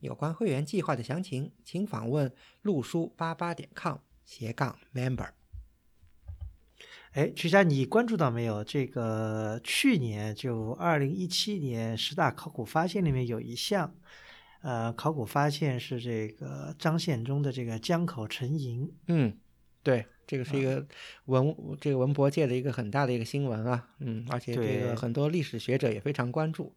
有关会员计划的详情，请访问陆书八八点 com 斜杠 member。哎，曲佳，你关注到没有？这个去年就二零一七年十大考古发现里面有一项，呃，考古发现是这个张献忠的这个江口沉银。嗯，对，这个是一个文这个文博界的一个很大的一个新闻啊。嗯，而且这个很多历史学者也非常关注。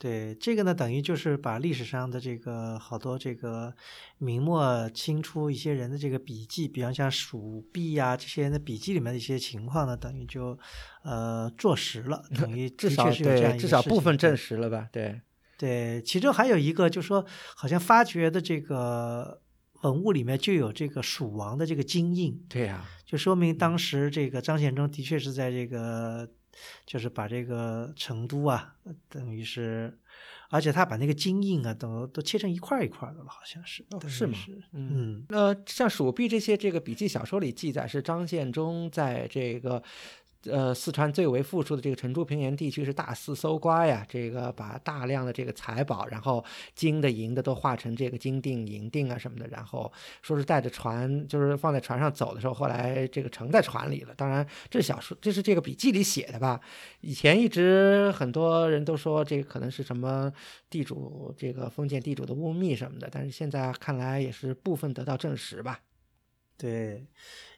对这个呢，等于就是把历史上的这个好多这个明末清初一些人的这个笔记，比方像蜀币呀这些人的笔记里面的一些情况呢，等于就呃坐实了，等于 至少对至少部分证实了吧？对对，其中还有一个就是说，好像发掘的这个文物里面就有这个蜀王的这个金印。对呀，就说明当时这个张献忠的确是在这个。就是把这个成都啊，等于是，而且他把那个金印啊，都都切成一块一块的了，好像是，是吗？嗯，那像蜀币这些这个笔记小说里记载，是张献忠在这个。呃，四川最为富庶的这个成都平原地区是大肆搜刮呀，这个把大量的这个财宝，然后金的银的都化成这个金锭、银锭啊什么的，然后说是带着船，就是放在船上走的时候，后来这个盛在船里了。当然，这小说，这是这个笔记里写的吧？以前一直很多人都说这个可能是什么地主这个封建地主的污蔑什么的，但是现在看来也是部分得到证实吧。对。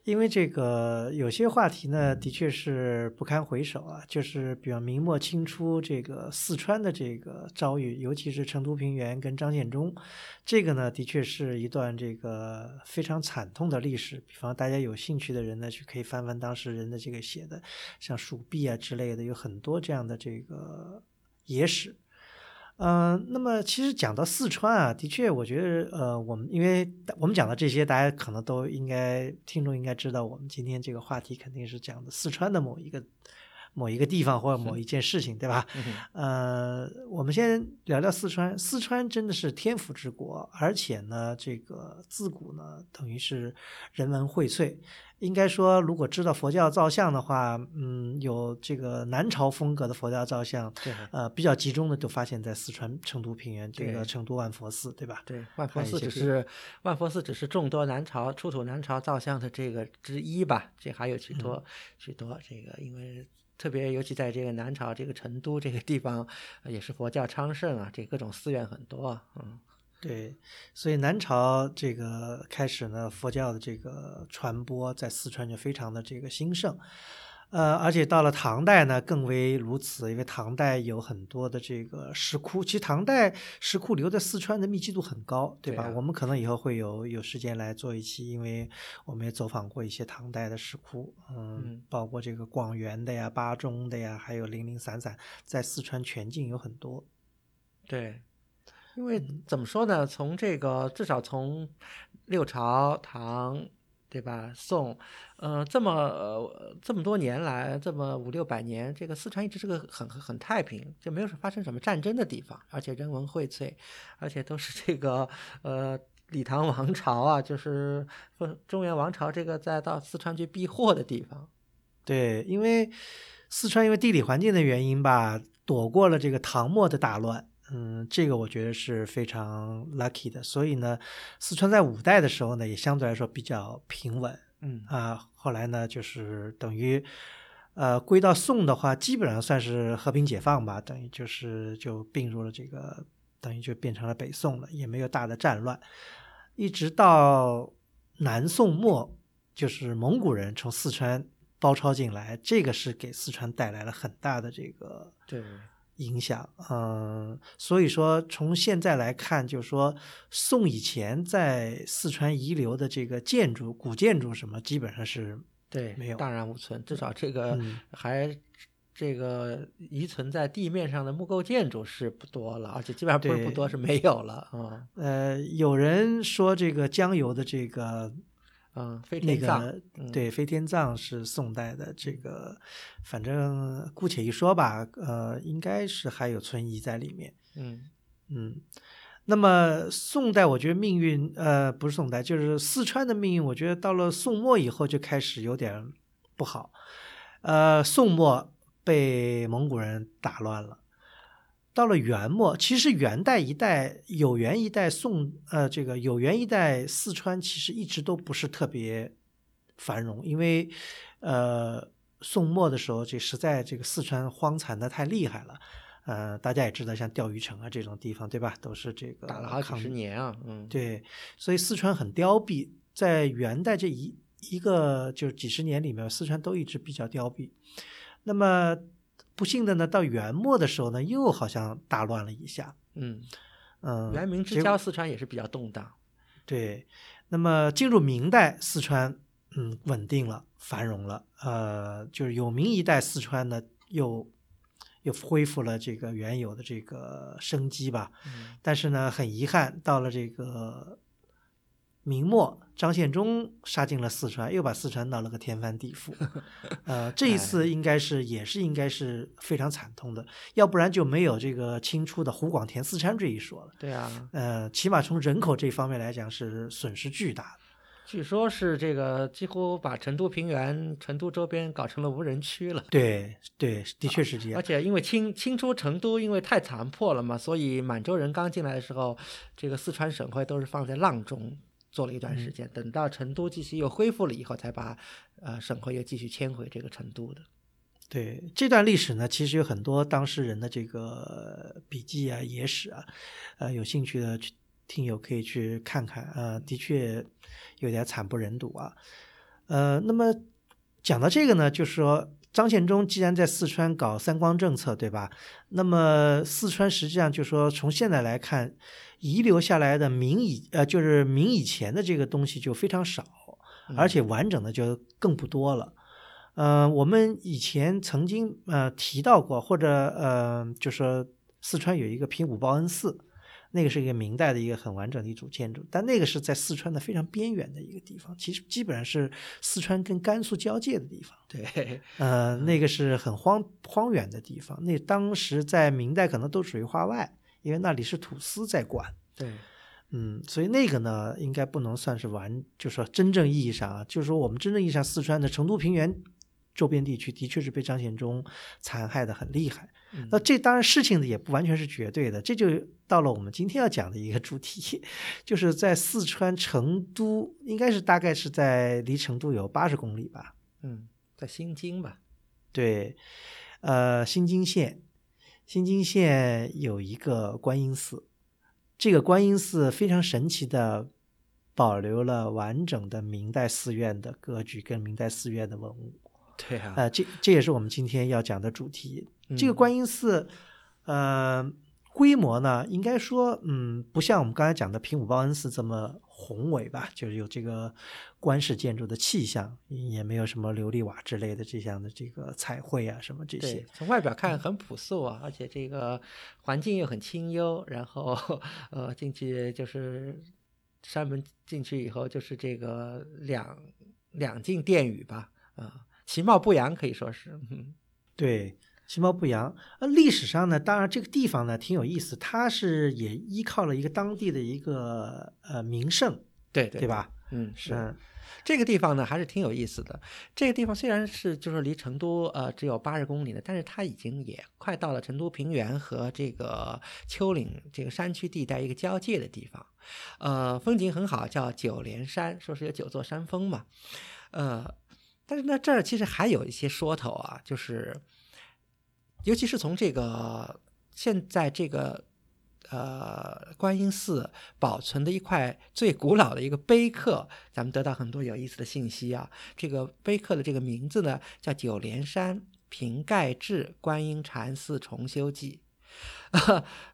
因为这个有些话题呢，的确是不堪回首啊。就是比方明末清初这个四川的这个遭遇，尤其是成都平原跟张献忠，这个呢，的确是一段这个非常惨痛的历史。比方大家有兴趣的人呢，去可以翻翻当时人的这个写的，像蜀币啊之类的，有很多这样的这个野史。嗯，那么其实讲到四川啊，的确，我觉得，呃，我们因为我们讲的这些，大家可能都应该听众应该知道，我们今天这个话题肯定是讲的四川的某一个某一个地方或者某一件事情，对吧？呃，我们先聊聊四川，四川真的是天府之国，而且呢，这个自古呢，等于是人文荟萃。应该说，如果知道佛教造像的话，嗯，有这个南朝风格的佛教造像，呃，比较集中的就发现在四川成都平原这个成都万佛寺，对吧？对，万佛寺只是万佛寺只是众多南朝出土南朝造像的这个之一吧，这还有许多许多这个，因为特别尤其在这个南朝这个成都这个地方，也是佛教昌盛啊，这各种寺院很多，嗯。对，所以南朝这个开始呢，佛教的这个传播在四川就非常的这个兴盛，呃，而且到了唐代呢，更为如此，因为唐代有很多的这个石窟，其实唐代石窟留在四川的密集度很高，对吧？我们可能以后会有有时间来做一期，因为我们也走访过一些唐代的石窟，嗯，包括这个广元的呀、巴中的呀，还有零零散散，在四川全境有很多，对。因为怎么说呢？从这个至少从六朝、唐，对吧？宋，呃，这么这么多年来，这么五六百年，这个四川一直是个很很太平，就没有发生什么战争的地方，而且人文荟萃，而且都是这个呃李唐王朝啊，就是中原王朝这个再到四川去避祸的地方。对，因为四川因为地理环境的原因吧，躲过了这个唐末的大乱。嗯，这个我觉得是非常 lucky 的，所以呢，四川在五代的时候呢，也相对来说比较平稳。嗯啊，后来呢，就是等于，呃，归到宋的话，基本上算是和平解放吧，等于就是就并入了这个，等于就变成了北宋了，也没有大的战乱，一直到南宋末，就是蒙古人从四川包抄进来，这个是给四川带来了很大的这个。对。影响，嗯，所以说从现在来看，就是说宋以前在四川遗留的这个建筑、古建筑什么，基本上是对没有，荡然无存。至少这个还这个遗存在地面上的木构建筑是不多了，而且基本上不是不多，是没有了啊。呃，有人说这个江油的这个嗯，飞那个嗯对飞天葬是宋代的，这个反正姑且一说吧，呃，应该是还有存疑在里面。嗯嗯，那么宋代我觉得命运，呃，不是宋代，就是四川的命运，我觉得到了宋末以后就开始有点不好。呃，宋末被蒙古人打乱了。到了元末，其实元代一代、有元一代宋，呃，这个有元一代四川其实一直都不是特别繁荣，因为呃宋末的时候，这实在这个四川荒残的太厉害了。呃，大家也知道，像钓鱼城啊这种地方，对吧？都是这个打了好几十年啊，嗯，对，所以四川很凋敝，在元代这一一个就是几十年里面，四川都一直比较凋敝。那么不幸的呢，到元末的时候呢，又好像大乱了一下。嗯，嗯，元明之交，四川也是比较动荡。对，那么进入明代，四川嗯稳定了，繁荣了。呃，就是有明一代四川呢，又又恢复了这个原有的这个生机吧。嗯但是呢，很遗憾，到了这个明末，张献忠杀进了四川，又把四川闹了个天翻地覆。呃，这一次应该是也是应该是非常惨痛的，要不然就没有这个清初的湖广填四川这一说了。对啊，呃，起码从人口这方面来讲是损失巨大的。据说是这个几乎把成都平原、成都周边搞成了无人区了。对对，的确是这样而。且因为清清初成都因为太残破了嘛，所以满洲人刚进来的时候，这个四川省会都是放在阆中做了一段时间，等到成都继续又恢复了以后，才把呃省会又继续迁回这个成都的。对这段历史呢，其实有很多当事人的这个笔记啊、野史啊，呃，有兴趣的去听友可以去看看。呃，的确有点惨不忍睹啊。呃，那么讲到这个呢，就是说张献忠既然在四川搞三光政策，对吧？那么四川实际上就说从现在来看，遗留下来的明以呃就是明以前的这个东西就非常少，而且完整的就更不多了。呃，我们以前曾经呃提到过，或者呃，就说四川有一个平武报恩寺，那个是一个明代的一个很完整的一组建筑，但那个是在四川的非常边缘的一个地方，其实基本上是四川跟甘肃交界的地方。对，呃，那个是很荒荒远的地方，那当时在明代可能都属于画外，因为那里是土司在管。对，嗯，所以那个呢，应该不能算是完，就是说真正意义上啊，就是说我们真正意义上四川的成都平原周边地区的确是被张献忠残害的很厉害。嗯那这当然事情呢也不完全是绝对的，这就到了我们今天要讲的一个主题，就是在四川成都，应该是大概是在离成都有八十公里吧。嗯，在新津吧，对，呃，新津县，新津县有一个观音寺，这个观音寺非常神奇的保留了完整的明代寺院的格局跟明代寺院的文物。对啊，呃，这这也是我们今天要讲的主题。这个嗯观音寺，呃，规模呢，应该说，嗯，不像我们刚才讲的平武报恩寺这么宏伟吧，就是有这个官式建筑的气象，也没有什么琉璃瓦之类的这样的这个彩绘啊什么这些。，从外表看很朴素啊，而且这个环境又很清幽，然后呃进去就是山门进去以后就是这个两两进殿宇吧，啊、其貌不扬可以说是，嗯 对，其貌不扬。呃，历史上呢，当然这个地方呢挺有意思，它是也依靠了一个当地的一个呃名胜，对对对？吧？嗯，是。嗯这个地方呢还是挺有意思的。这个地方虽然是就是离成都呃只有八十公里的，但是它已经也快到了成都平原和这个丘陵这个山区地带一个交界的地方。呃，风景很好，叫九连山，说是有九座山峰嘛。呃，但是呢这儿其实还有一些说头啊，就是尤其是从这个现在这个。呃，观音寺保存的一块最古老的一个碑刻，咱们得到很多有意思的信息啊。这个碑刻的这个名字呢，叫《九连山瓶盖志观音禅寺重修记》。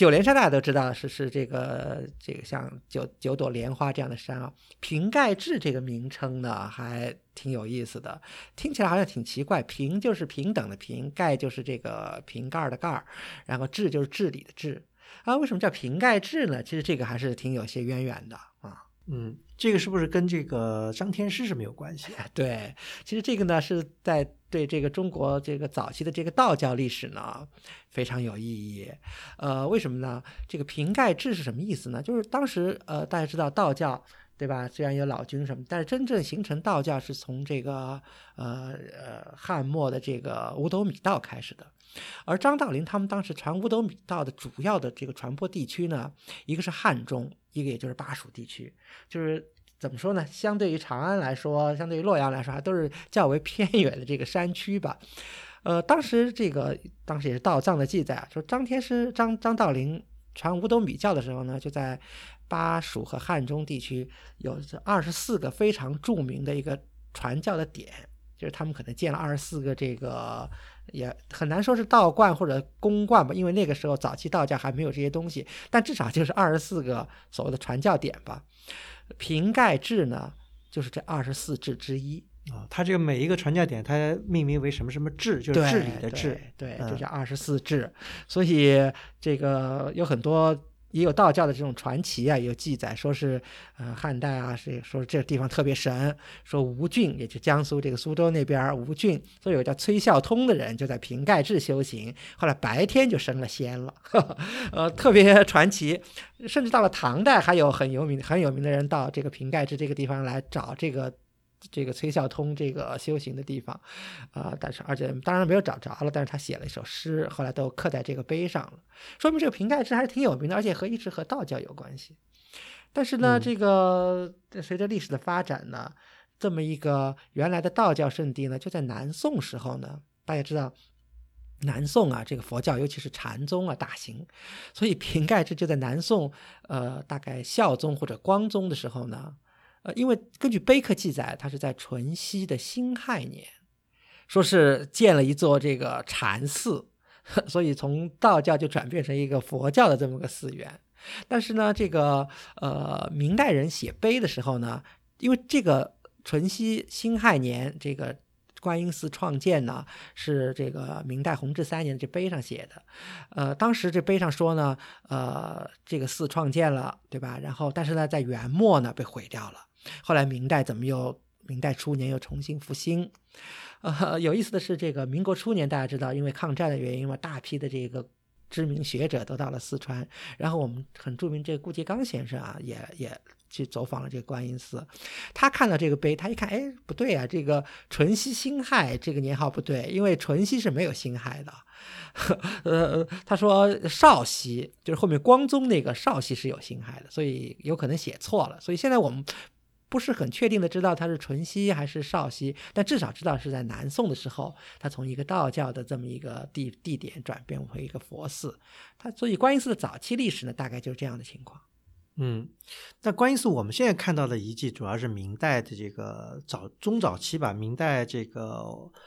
九连山大家都知道是是这个这个像九九朵莲花这样的山啊。瓶盖制这个名称呢还挺有意思的，听起来好像挺奇怪。瓶就是平等的平，盖就是这个瓶盖的盖儿，然后治就是治理的治啊。为什么叫瓶盖制呢？其实这个还是挺有些渊源的啊。嗯，这个是不是跟这个张天师是没有关系？对，其实这个呢是在对这个中国这个早期的这个道教历史呢非常有意义。呃，为什么呢？这个瓶盖制是什么意思呢？就是当时呃大家知道道教对吧？虽然有老君什么，但是真正形成道教是从这个呃呃汉末的这个五斗米道开始的。而张道陵他们当时传五斗米道的主要的这个传播地区呢，一个是汉中。一个也就是巴蜀地区，就是怎么说呢？相对于长安来说，相对于洛阳来说，还都是较为偏远的这个山区吧。呃，当时这个当时也是道藏的记载啊，说张天师张张道陵传五斗米教的时候呢，就在巴蜀和汉中地区有二十四个非常著名的一个传教的点，就是他们可能建了二十四个这个。也很难说是道观或者公观吧，因为那个时候早期道教还没有这些东西，但至少就是二十四个所谓的传教点吧。瓶盖制呢，就是这二十四制之一啊。它这个每一个传教点，它命名为什么什么制，就是治理的治，对，就叫二十四制。所以这个有很多。也有道教的这种传奇啊，有记载说是，呃，汉代啊，是说这个地方特别神，说吴郡，也就江苏这个苏州那边吴郡，说有叫崔孝通的人就在瓶盖至修行，后来白天就升了仙了，呃，特别传奇。甚至到了唐代，还有很有名很有名的人到这个瓶盖至这个地方来找这个。这个崔孝通这个修行的地方，啊，但是而且当然没有找着了，但是他写了一首诗，后来都刻在这个碑上了，说明这个瓶盖制还是挺有名的，而且和一直和道教有关系。但是呢，这个随着历史的发展呢，这么一个原来的道教圣地呢，就在南宋时候呢，大家知道南宋啊，这个佛教尤其是禅宗啊大行，所以瓶盖制就在南宋，呃，大概孝宗或者光宗的时候呢。呃，因为根据碑刻记载，他是在淳熙的辛亥年，说是建了一座这个禅寺，所以从道教就转变成一个佛教的这么个寺院。但是呢，这个呃明代人写碑的时候呢，因为这个淳熙辛亥年这个观音寺创建呢，是这个明代弘治三年这碑上写的。呃，当时这碑上说呢，呃，这个寺创建了，对吧？然后，但是呢，在元末呢被毁掉了。后来明代怎么又明代初年又重新复兴？呃，有意思的是，这个民国初年大家知道，因为抗战的原因嘛，大批的这个知名学者都到了四川。然后我们很著名这个顾颉刚先生啊，也也去走访了这个观音寺。他看到这个碑，他一看，哎，不对啊，这个淳熙辛亥这个年号不对，因为淳熙是没有辛亥的。呃，他说少熙就是后面光宗那个少熙是有辛亥的，所以有可能写错了。所以现在我们。不是很确定的知道它是淳熙还是少熙，但至少知道是在南宋的时候，它从一个道教的这么一个地地点转变为一个佛寺。它所以观音寺的早期历史呢，大概就是这样的情况。嗯，那观音寺我们现在看到的遗迹主要是明代的这个早中早期吧，明代这个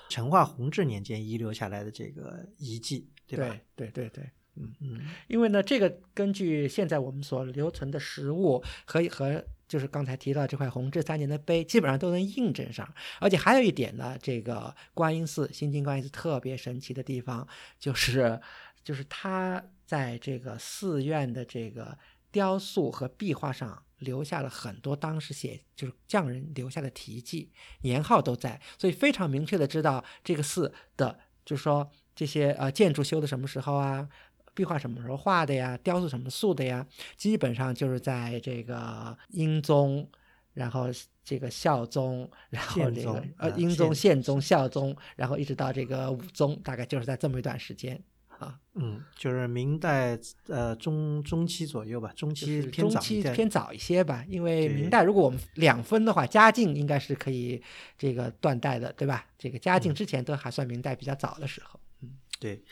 成化弘治年间遗留下来的这个遗迹，对吧？对对对对，嗯嗯，因为呢，这个根据现在我们所留存的实物和和。就是刚才提到这块弘治三年的碑，基本上都能印证上。而且还有一点呢，这个观音寺新津观音寺特别神奇的地方，就是就是它在这个寺院的这个雕塑和壁画上留下了很多当时写就是匠人留下的题记，年号都在，所以非常明确的知道这个寺的，就是说这些呃建筑修的什么时候啊。壁画什么时候画的呀？雕塑什么塑的呀？基本上就是在这个英宗，然后这个孝宗，然后这个呃英宗、宪宗、孝宗，然后一直到这个武宗，大概就是在这么一段时间啊。嗯，就是明代呃中中期左右吧，中期偏早偏早一些吧。因为明代如果我们两分的话，嘉靖应该是可以这个断代的，对吧？这个嘉靖之前都还算明代比较早的时候。嗯，对。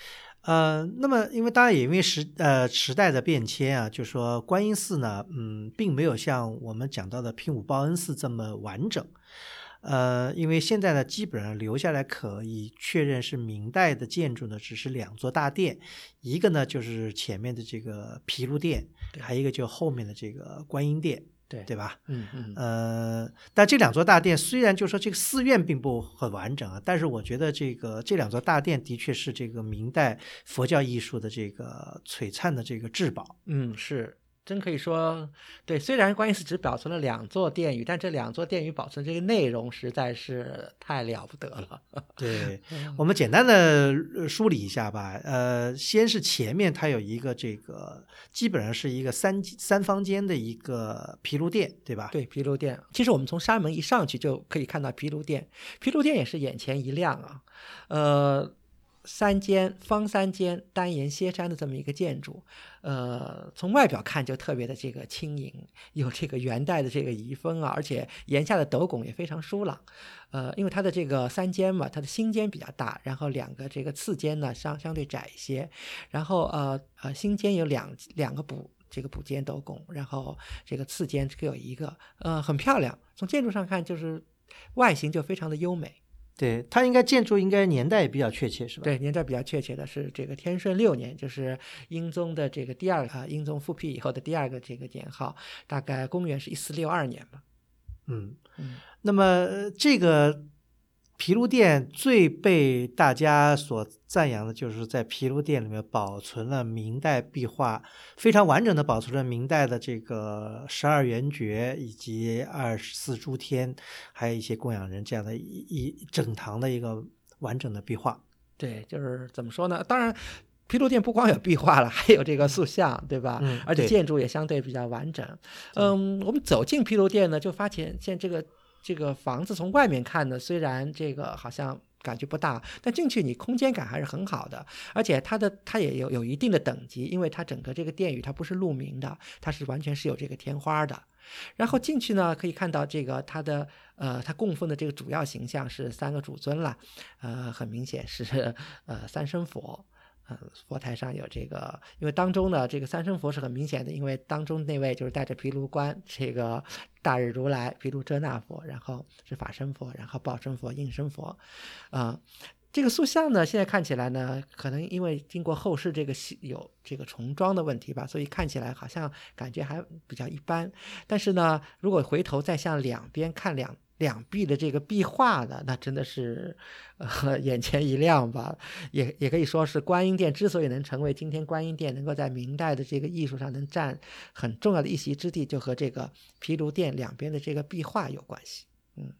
呃，那么因为当然也因为时呃时代的变迁啊，就说观音寺呢，嗯，并没有像我们讲到的平武报恩寺这么完整。呃，因为现在呢，基本上留下来可以确认是明代的建筑呢，只是两座大殿，一个呢就是前面的这个毗卢殿，还有一个就后面的这个观音殿。对对吧？嗯嗯，呃，但这两座大殿虽然就说这个寺院并不很完整啊，但是我觉得这个这两座大殿的确是这个明代佛教艺术的这个璀璨的这个至宝。嗯，是。真可以说，对。虽然观音寺只保存了两座殿宇，但这两座殿宇保存这个内容实在是太了不得了。对，我们简单的梳理一下吧。呃，先是前面它有一个这个，基本上是一个三三方间的一个毗卢殿，对吧？对，毗卢殿。其实我们从山门一上去就可以看到毗卢殿，毗卢殿也是眼前一亮啊。呃。三间方三间单檐歇山的这么一个建筑，呃，从外表看就特别的这个轻盈，有这个元代的这个遗风啊，而且檐下的斗拱也非常疏朗，呃，因为它的这个三间嘛，它的新间比较大，然后两个这个次间呢相相对窄一些，然后呃呃新间有两两个补这个补间斗拱，然后这个次间各有一个，呃，很漂亮，从建筑上看就是外形就非常的优美。对它应该建筑应该年代也比较确切是吧？对，年代比较确切的是这个天顺六年，就是英宗的这个第二个英宗复辟以后的第二个这个年号，大概公元是一四六二年吧。嗯嗯，那么这个。毗卢殿最被大家所赞扬的，就是在毗卢殿里面保存了明代壁画，非常完整的保存了明代的这个十二圆觉以及二十四诸天，还有一些供养人这样的一一整堂的一个完整的壁画。对，就是怎么说呢？当然，毗卢殿不光有壁画了，还有这个塑像，对吧？嗯。而且建筑也相对比较完整。嗯，我们走进毗卢殿呢，就发现现这个。这个房子从外面看呢，虽然这个好像感觉不大，但进去你空间感还是很好的，而且它的它也有有一定的等级，因为它整个这个殿宇它不是露明的，它是完全是有这个天花的。然后进去呢，可以看到这个它的呃，它供奉的这个主要形象是三个主尊了，呃，很明显是呃三身佛。佛台上有这个，因为当中呢，这个三身佛是很明显的，因为当中那位就是带着毗卢冠，这个 大日如来、毗卢遮那佛，然后是法身佛，然后报身佛、应身佛，啊，这个塑像呢，现在看起来呢，可能因为经过后世这个有这个重装的问题吧，所以看起来好像感觉还比较一般。但是呢，如果回头再向两边看两。两壁的这个壁画呢，那真的是，呃，眼前一亮吧。也也可以说是观音殿之所以能成为今天观音殿能够在明代的这个艺术上能占很重要的一席之地，就和这个毗卢殿两边的这个壁画有关系。嗯，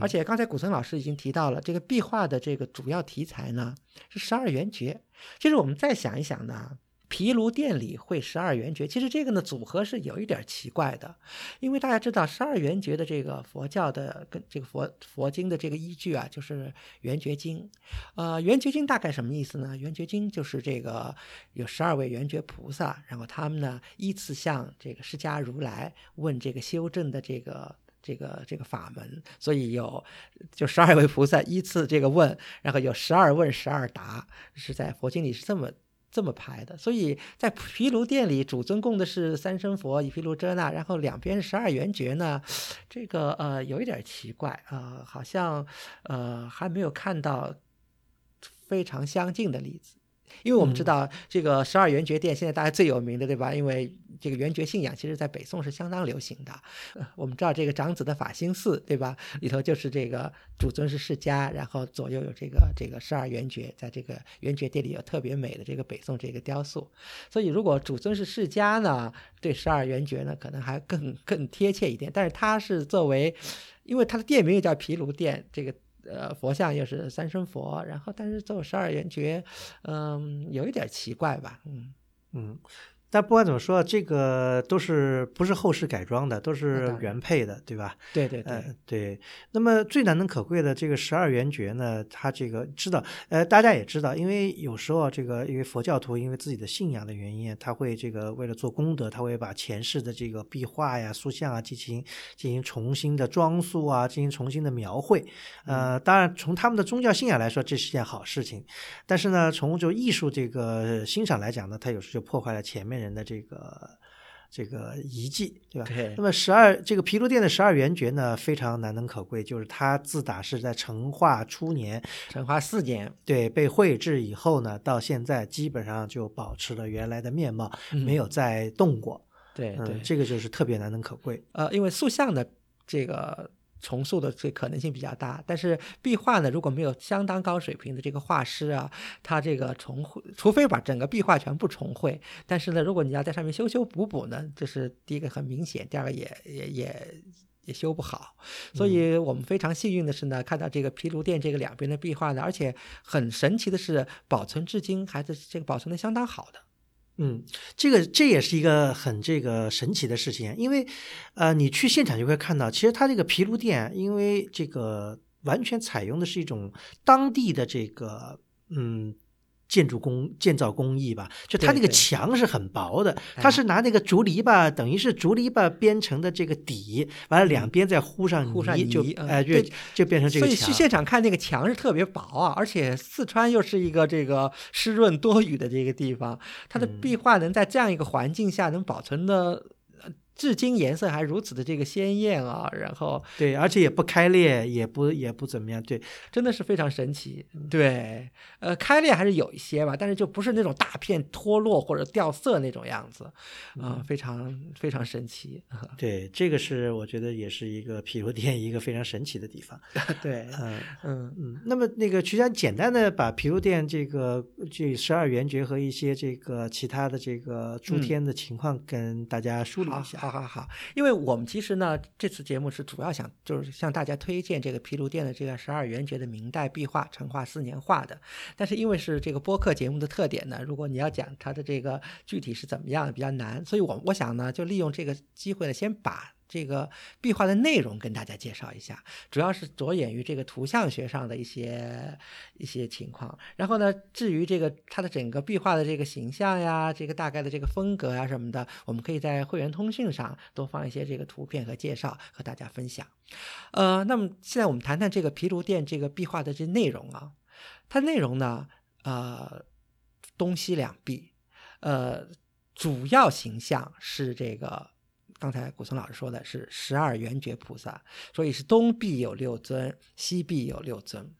而且刚才古森老师已经提到了，这个壁画的这个主要题材呢是十二圆觉。其实我们再想一想呢。毗卢殿里会十二圆觉，其实这个呢组合是有一点奇怪的，因为大家知道十二圆觉的这个佛教的跟这个佛佛经的这个依据啊，就是圆觉经。呃，圆觉经大概什么意思呢？圆觉经就是这个有十二位圆觉菩萨，然后他们呢依次向这个释迦如来问这个修正的这个这个这个法门，所以有就十二位菩萨依次这个问，然后有十二问十二答，是在佛经里是这么。这么排的，所以在毗卢殿里，主尊供的是三生佛以毗卢遮那，然后两边是十二圆觉呢，这个呃有一点奇怪啊，好像呃还没有看到非常相近的例子。因为我们知道这个十二圆觉殿现在大家最有名的，对吧？因为这个圆觉信仰其实在北宋是相当流行的。我们知道这个长子的法兴寺，对吧？里头就是这个主尊是释迦，然后左右有这个这个十二圆觉，在这个圆觉殿里有特别美的这个北宋这个雕塑。所以如果主尊是释迦呢，对十二圆觉呢可能还更更贴切一点。但是它是作为，因为它的店名又叫毗卢殿，这个。呃，佛像又是三生佛，然后但是做十二圆觉，嗯，有一点奇怪吧，嗯嗯。但不管怎么说，这个都是不是后世改装的，都是原配的，对吧？对对对对。那么最难能可贵的这个十二圆觉呢，它这个知道，呃，大家也知道，因为有时候这个因为佛教徒因为自己的信仰的原因，他会这个为了做功德，他会把前世的这个壁画呀、塑像啊进行进行重新的装塑啊，进行重新的描绘。呃，当然从他们的宗教信仰来说，这是件好事情。但是呢，从就艺术这个欣赏来讲呢，它有时就破坏了前面人。的这个这个遗迹，对吧？对那么十二这个毗卢殿的十二圆觉呢，非常难能可贵，就是它自打是在成化初年，成化四年，对被绘制以后呢，到现在基本上就保持了原来的面貌，没有再动过。对对嗯，，这个就是特别难能可贵。呃，因为塑像的这个重塑的这可能性比较大，但是壁画呢，如果没有相当高水平的这个画师啊，他这个重绘，除非把整个壁画全部重绘，但是呢，如果你要在上面修修补补呢，这是第一个很明显，第二个也也也。也修不好，所以我们非常幸运的是呢，看到这个毗卢殿这个两边的壁画呢，而且很神奇的是，保存至今还是这个保存的相当好的。嗯，这个这也是一个很这个神奇的事情，因为呃，你去现场就会看到，其实它这个皮卢店，因为这个完全采用的是一种当地的这个嗯。建筑工建造工艺吧，就它那个墙是很薄的，哎它是拿那个竹篱笆，等于是竹篱笆编成的这个底，完了两边再糊上糊上泥，就哎、就对就变成这个墙所以去。现场看那个墙是特别薄啊，而且四川又是一个这个湿润多雨的这个地方，它的嗯壁画能在这样一个环境下能保存的。呃至今颜色还如此的这个鲜艳啊，然后对，而且也不开裂，也不也不怎么样。对，真的是非常神奇。对，呃，开裂还是有一些吧，但是就不是那种大片脱落或者掉色那种样子，啊、非常非常神奇。对，这个是我觉得也是一个毗卢殿一个非常神奇的地方。对，嗯嗯，嗯，那么那个曲江简单的把毗卢殿这个这十二圆觉和一些这个其他的这个诸嗯天的情况跟大家梳理一下。好好好，因为我们其实呢，这次节目是主要想就是向大家推荐这个毗卢殿的这个十二元节的明代壁画，成化四年画的。但是因为是这个播客节目的特点呢，如果你要讲它的这个具体是怎么样的，比较难，所以我我想呢，就利用这个机会呢，先把。这个壁画的内容跟大家介绍一下，主要是着眼于这个图像学上的一些一些情况。然后呢，至于这个它的整个壁画的这个形象呀，这个大概的这个风格呀什么的，我们可以在会员通讯上多放一些这个图片和介绍和大家分享。呃，那么现在我们谈谈这个毗卢殿这个壁画的这内容啊，它内容呢，呃，东西两壁，呃，主要形象是这个。刚才古松老师说的是十二圆觉菩萨，所以是东壁有六尊，西壁有六尊。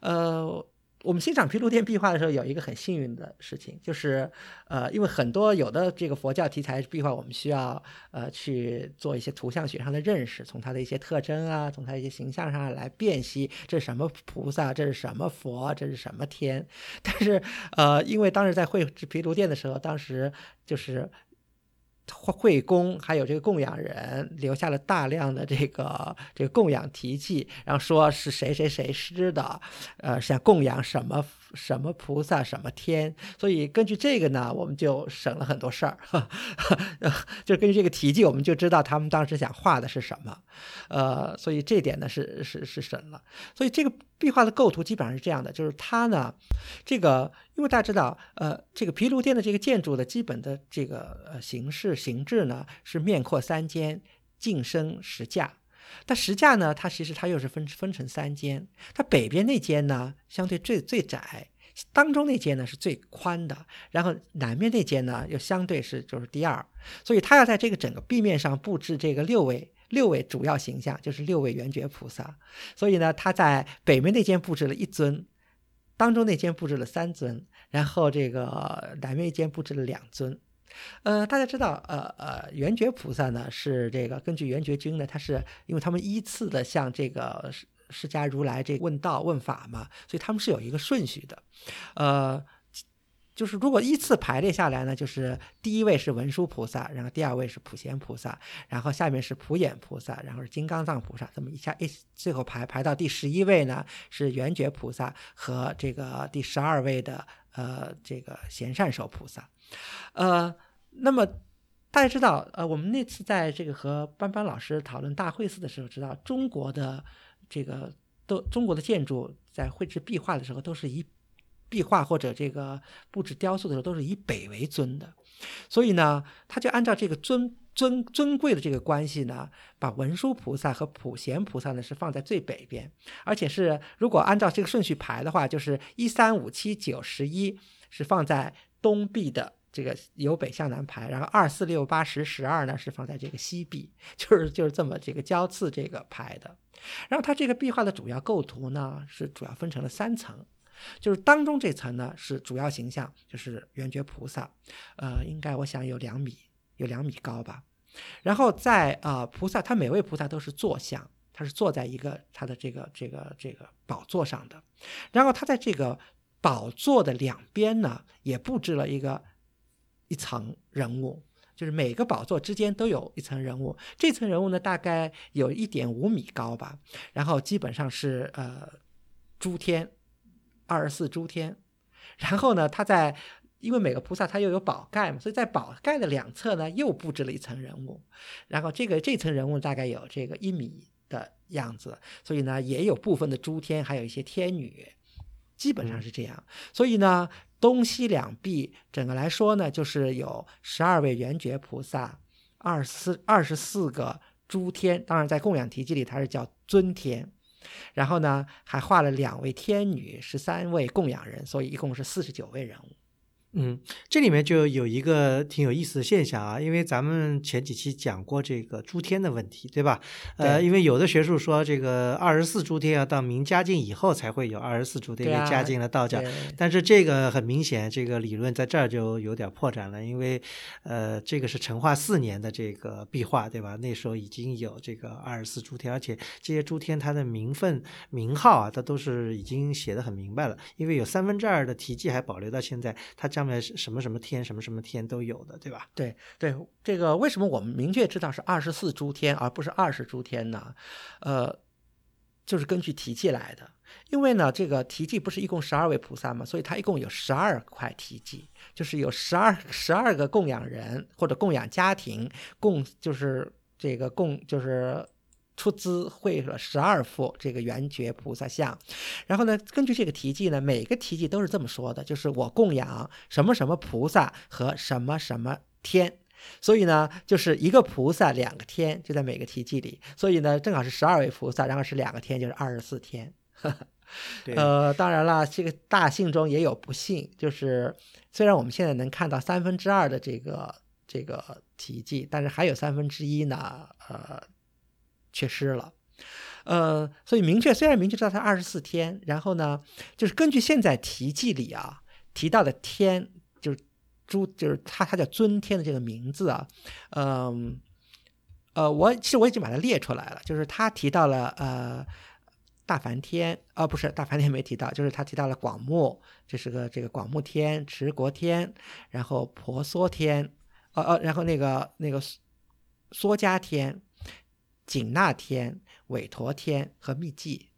呃，我们欣赏毗卢殿壁画的时候，有一个很幸运的事情，就是呃，因为很多有的这个佛教题材壁画，我们需要呃去做一些图像学上的认识，从它的一些特征啊，从它一些形象上来辨析这是什么菩萨，这是什么佛，这是什么天。但是呃，因为当时在绘制毗卢殿的时候，当时就是。惠公还有这个供养人留下了大量的这个这个供养题记，然后说是谁谁谁施的，呃，想供养什么什么菩萨什么天，所以根据这个呢，我们就省了很多事儿，就根据这个题记，我们就知道他们当时想画的是什么，呃，所以这点呢是是是省了，所以这个壁画的构图基本上是这样的，就是它呢，这个因为大家知道，呃，这个毗卢殿的这个建筑的基本的这个呃形式形制呢是面阔三间，进深十架。但实架呢，它其实它又是分分成三间，它北边那间呢相对最最窄，当中那间呢是最宽的，然后南面那间呢又相对是就是第二，所以它要在这个整个壁面上布置这个六位六位主要形象，就是六位圆觉菩萨，所以呢，他在北面那间布置了一尊，当中那间布置了三尊，然后这个南面一间布置了两尊。呃，大家知道，呃呃，圆觉菩萨呢是这个根据圆觉经呢，他是因为他们依次的向这个释释迦如来这问道问法嘛，所以他们是有一个顺序的，呃。就是如果依次排列下来呢，就是第一位是文殊菩萨，然后第二位是普贤菩萨，然后下面是普眼菩萨，然后是金刚藏菩萨，这么一下一最后排排到第十一位呢是圆觉菩萨和这个第十二位的呃这个贤善手菩萨，呃，那么大家知道，呃，我们那次在这个和班班老师讨论大会寺的时候，知道中国的这个都中国的建筑在绘制壁画的时候都是以壁画或者这个布置雕塑的时候都是以北为尊的，所以呢，他就按照这个尊尊尊贵的这个关系呢，把文殊菩萨和普贤菩萨呢是放在最北边，而且是如果按照这个顺序排的话，就是一三五七九十一是放在东壁的这个由北向南排，然后二四六八十十二呢是放在这个西壁，就是就是这么这个交次这个排的。然后它这个壁画的主要构图呢是主要分成了三层，就是当中这层呢是主要形象，就是圆觉菩萨，呃，应该我想有两米，有两米高吧。然后在啊菩萨，他每位菩萨都是坐像，他是坐在一个他的这个这个这个宝座上的。然后他在这个宝座的两边呢也布置了一个。一层人物，就是每个宝座之间都有一层人物。这层人物呢，大概有一点五米高吧。然后基本上是呃，诸天，二十四诸天。然后呢，他在因为每个菩萨他又有宝盖嘛，所以在宝盖的两侧呢又布置了一层人物。然后这个这层人物大概有这个一米的样子，所以呢也有部分的诸天，还有一些天女，基本上是这样。所以呢。东西两壁，整个来说呢，就是有十二位圆觉菩萨，二十四二十四个诸天，当然在供养题记里它是叫尊天，然后呢还画了两位天女，十三位供养人，所以一共是四十九位人物。嗯，这里面就有一个挺有意思的现象啊，因为咱们前几期讲过这个诸天的问题，对吧？呃，因为有的学术说这个二十四诸天要到明嘉靖以后才会有二十四诸天，因为嘉靖的道教。但是这个很明显，这个理论在这儿就有点破绽了，因为呃，这个是成化四年的这个壁画，对吧？那时候已经有这个二十四诸天，而且这些诸天它的名分名号啊，它都是已经写的很明白了，因为有三分之二的题记还保留到现在，它将。上面什么什么天，什么什么天都有的，对吧？对对，这个为什么我们明确知道是二十四诸天，而不是二十诸天呢？呃，就是根据题记来的。因为呢，这个题记不是一共十二位菩萨嘛，所以它一共有十二块题记，就是有十二十二个供养人或者供养家庭供，就是这个供就是。出资绘了十二幅这个圆觉菩萨像，然后呢，根据这个题记呢，每个题记都是这么说的，就是我供养什么什么菩萨和什么什么天，所以呢，就是一个菩萨两个天就在每个题记里，所以呢，正好是十二位菩萨，然后是两个天，就是二十四天。呃，当然了，这个大幸中也有不幸，就是虽然我们现在能看到三分之二的这个这个题记，但是还有三分之一呢，呃。缺失了，呃，所以明确虽然明确知道它二十四天，然后呢，就是根据现在题记里啊提到的天，就是诸，就是他他叫尊天的这个名字啊，嗯，呃，我其实我已经把它列出来了，就是他提到了呃大梵天，呃不是大梵天没提到，就是他提到了广目，这是个这个广目天、持国天，然后婆娑天，呃呃，然后那个那个梭迦天。紧那天、韦陀天和密寂，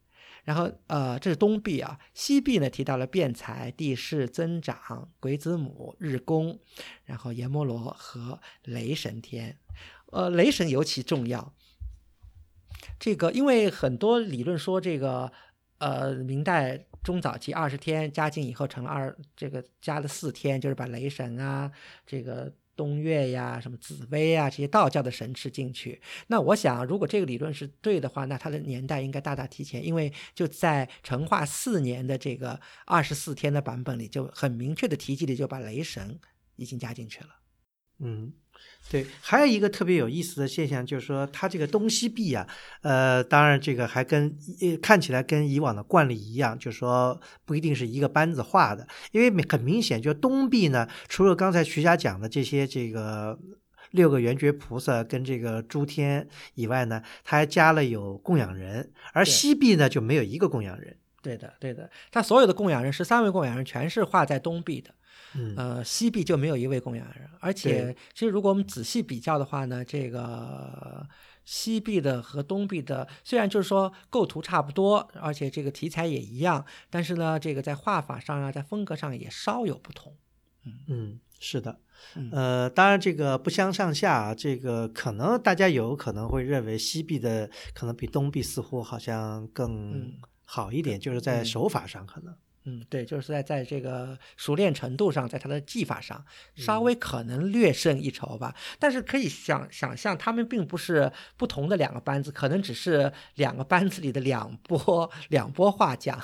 然后呃，这是东壁啊。西壁呢提到了辩才、地势增长、鬼子母、日宫，然后阎摩罗和雷神天。呃，雷神尤其重要。这个因为很多理论说这个呃，明代中早期二十天，嘉靖以后成了二，这个加了四天，就是把雷神啊这个。东岳呀，什么紫薇啊，这些道教的神池进去。那我想，如果这个理论是对的话，那它的年代应该大大提前，因为就在成化四年的这个二十四天的版本里，就很明确的提及里就把雷神已经加进去了。嗯。对，还有一个特别有意思的现象，就是说它这个东西壁啊，呃，当然这个还跟看起来跟以往的惯例一样，就是说不一定是一个班子画的，因为很明显，就东壁呢，除了刚才徐家讲的这些这个六个圆觉菩萨跟这个诸天以外呢，他还加了有供养人，而西壁呢就没有一个供养人。对的，对的，他所有的供养人十三位供养人全是画在东壁的。呃，西壁就没有一位供养人，而且其实如果我们仔细比较的话呢，这个西壁的和东壁的虽然就是说构图差不多，而且这个题材也一样，但是呢，这个在画法上啊，在风格上也稍有不同。嗯。嗯，是的，呃，当然这个不相上下，这个可能大家有可能会认为西壁的可能比东壁似乎好像更好一点，就是在手法上可能。嗯，对，就是在在这个熟练程度上，在他的技法上，稍微可能略胜一筹吧。但是可以想想象，他们并不是不同的两个班子，可能只是两个班子里的两波两波画家。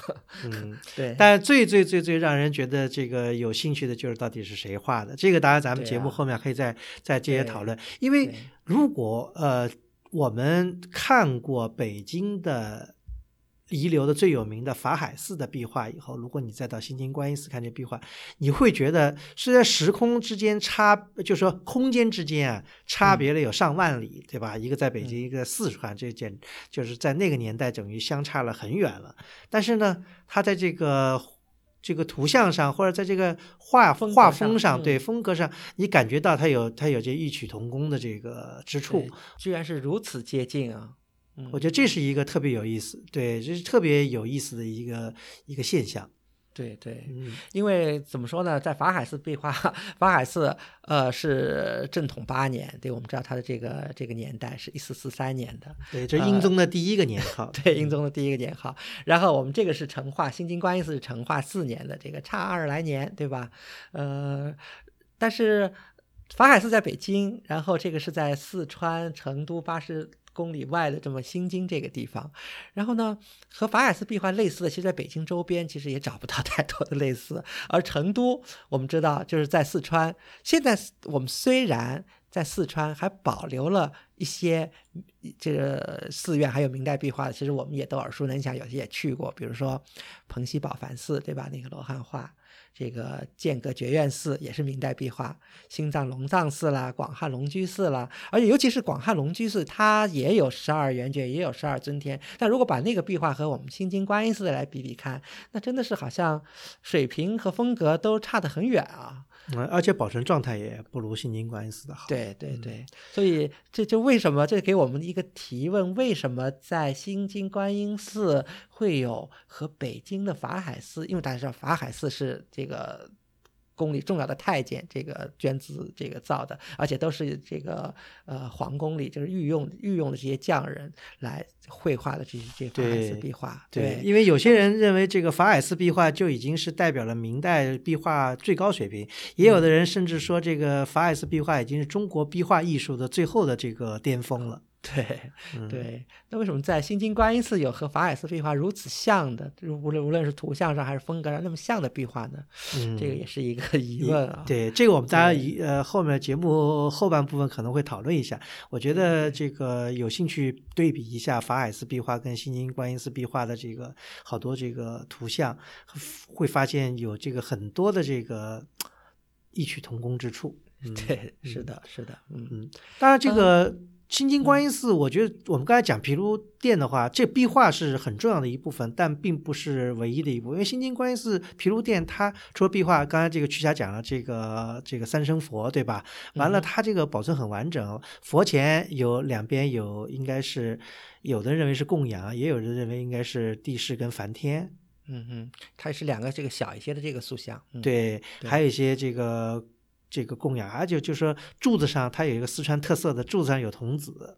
嗯，对，但最最最最让人觉得这个有兴趣的就是到底是谁画的。这个当然咱们节目后面可以再再接着讨论。因为如果呃我们看过北京的。遗留的最有名的法海寺的壁画以后，如果你再到新津观音寺看这壁画，你会觉得虽然时空之间差，就是说空间之间啊，差别了有上万里，对吧？一个在北京，一个四川，这简就是在那个年代等于相差了很远了。但是呢，它在这个这个图像上，或者在这个画画风上，对风格上，你感觉到它有它有这异曲同工的这个之处，居然是如此接近啊！我觉得这是一个特别有意思，对，这是特别有意思的一个一个现象。对对，因为怎么说呢，在法海寺壁画，法海寺呃是正统八年，对，我们知道它的这个这个年代是一四四三年的，对，这英宗的第一个年号，对，英宗的第一个年号。然后我们这个是成化，新京观音寺是成化四年的，这个差二十来年，对吧？呃，但是法海寺在北京，然后这个是在四川成都八十。公里外的这么新津这个地方，然后呢，和法尔斯壁画类似的，其实在北京周边其实也找不到太多的类似。而成都，我们知道就是在四川，现在我们虽然在四川还保留了一些这个寺院，还有明代壁画，其实我们也都耳熟能详，有些也去过，比如说彭溪宝梵寺，对吧？那个罗汉画。这个剑阁觉院寺也是明代壁画，心藏龙藏寺啦，广汉龙居寺啦，而且尤其是广汉龙居寺，它也有十二圆觉，也有十二尊天。但如果把那个壁画和我们新津观音寺来比比看，那真的是好像水平和风格都差得很远啊。嗯，而且保存状态也不如新津观音寺的好。对对对，所以这就为什么这给我们一个提问：为什么在新津观音寺会有和北京的法海寺？因为大家知道法海寺是这个。宫里重要的太监，这个捐资这个造的，而且都是这个呃皇宫里就是御用御用的这些匠人来绘画的这些这法海寺壁画。对，因为有些人认为这个法海寺壁画就已经是代表了明代壁画最高水平，也有的人甚至说这个法海寺壁画已经是中国壁画艺术的最后的这个巅峰了。对对，那为什么在新津观音寺有和法海寺壁画如此像的，无论无论是图像上还是风格上那么像的壁画呢？嗯，这个也是一个 疑问啊。对，这个我们大家一呃后面节目后半部分可能会讨论一下。我觉得这个有兴趣对比一下法海寺壁画跟新津观音寺壁画的这个好多这个图像，会发现有这个很多的这个异曲同工之处。对，是的，是的，嗯嗯。当然这个。新津观音寺，我觉得我们刚才讲毗卢殿的话，这壁画是很重要的一部分，但并不是唯一的一部分。因为新津观音寺毗卢殿，它除了壁画，刚才这个曲霞讲了这个这个三生佛，对吧？完了，它这个保存很完整，佛前有两边有，应该是有的认为是供养，也有人认为应该是地势跟梵天。嗯嗯，它是两个这个小一些的这个塑像。对，还有一些这个。这个供养啊，就就说柱子上它有一个四川特色的柱子上有童子，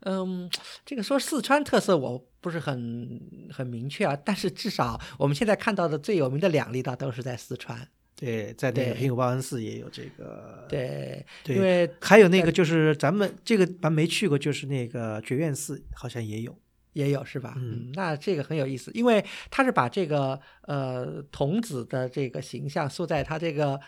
嗯，这个说四川特色我不是很很明确啊，但是至少我们现在看到的最有名的两例倒都是在四川，对，在那个平谷报恩寺也有这个，对，因为还有那个就是咱们这个咱没去过，就是那个觉院寺好像也有，也有是吧？嗯，那这个很有意思，因为他是把这个呃童子的这个形象塑在他这个。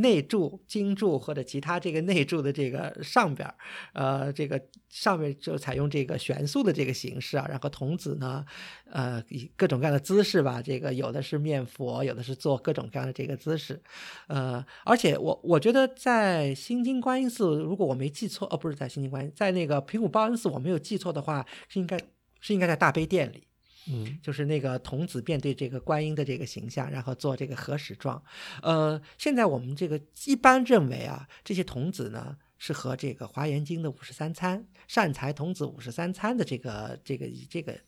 内柱、金柱或者其他这个内柱的这个上边儿，呃，这个上面就采用这个悬塑的这个形式啊，然后童子呢，呃，以各种各样的姿势吧，这个有的是面佛，有的是做各种各样的这个姿势，呃，而且我我觉得在新津观音寺，如果我没记错，哦，不是在新津观音，在那个平谷报恩寺，我没有记错的话，是应该是应该在大悲殿里。嗯，就是那个童子面对这个观音的这个形象，然后做这个合十状。呃，现在我们这个一般认为啊，这些童子呢是和这个《华严经》的五十三参善财童子五十三参的这个这个以这个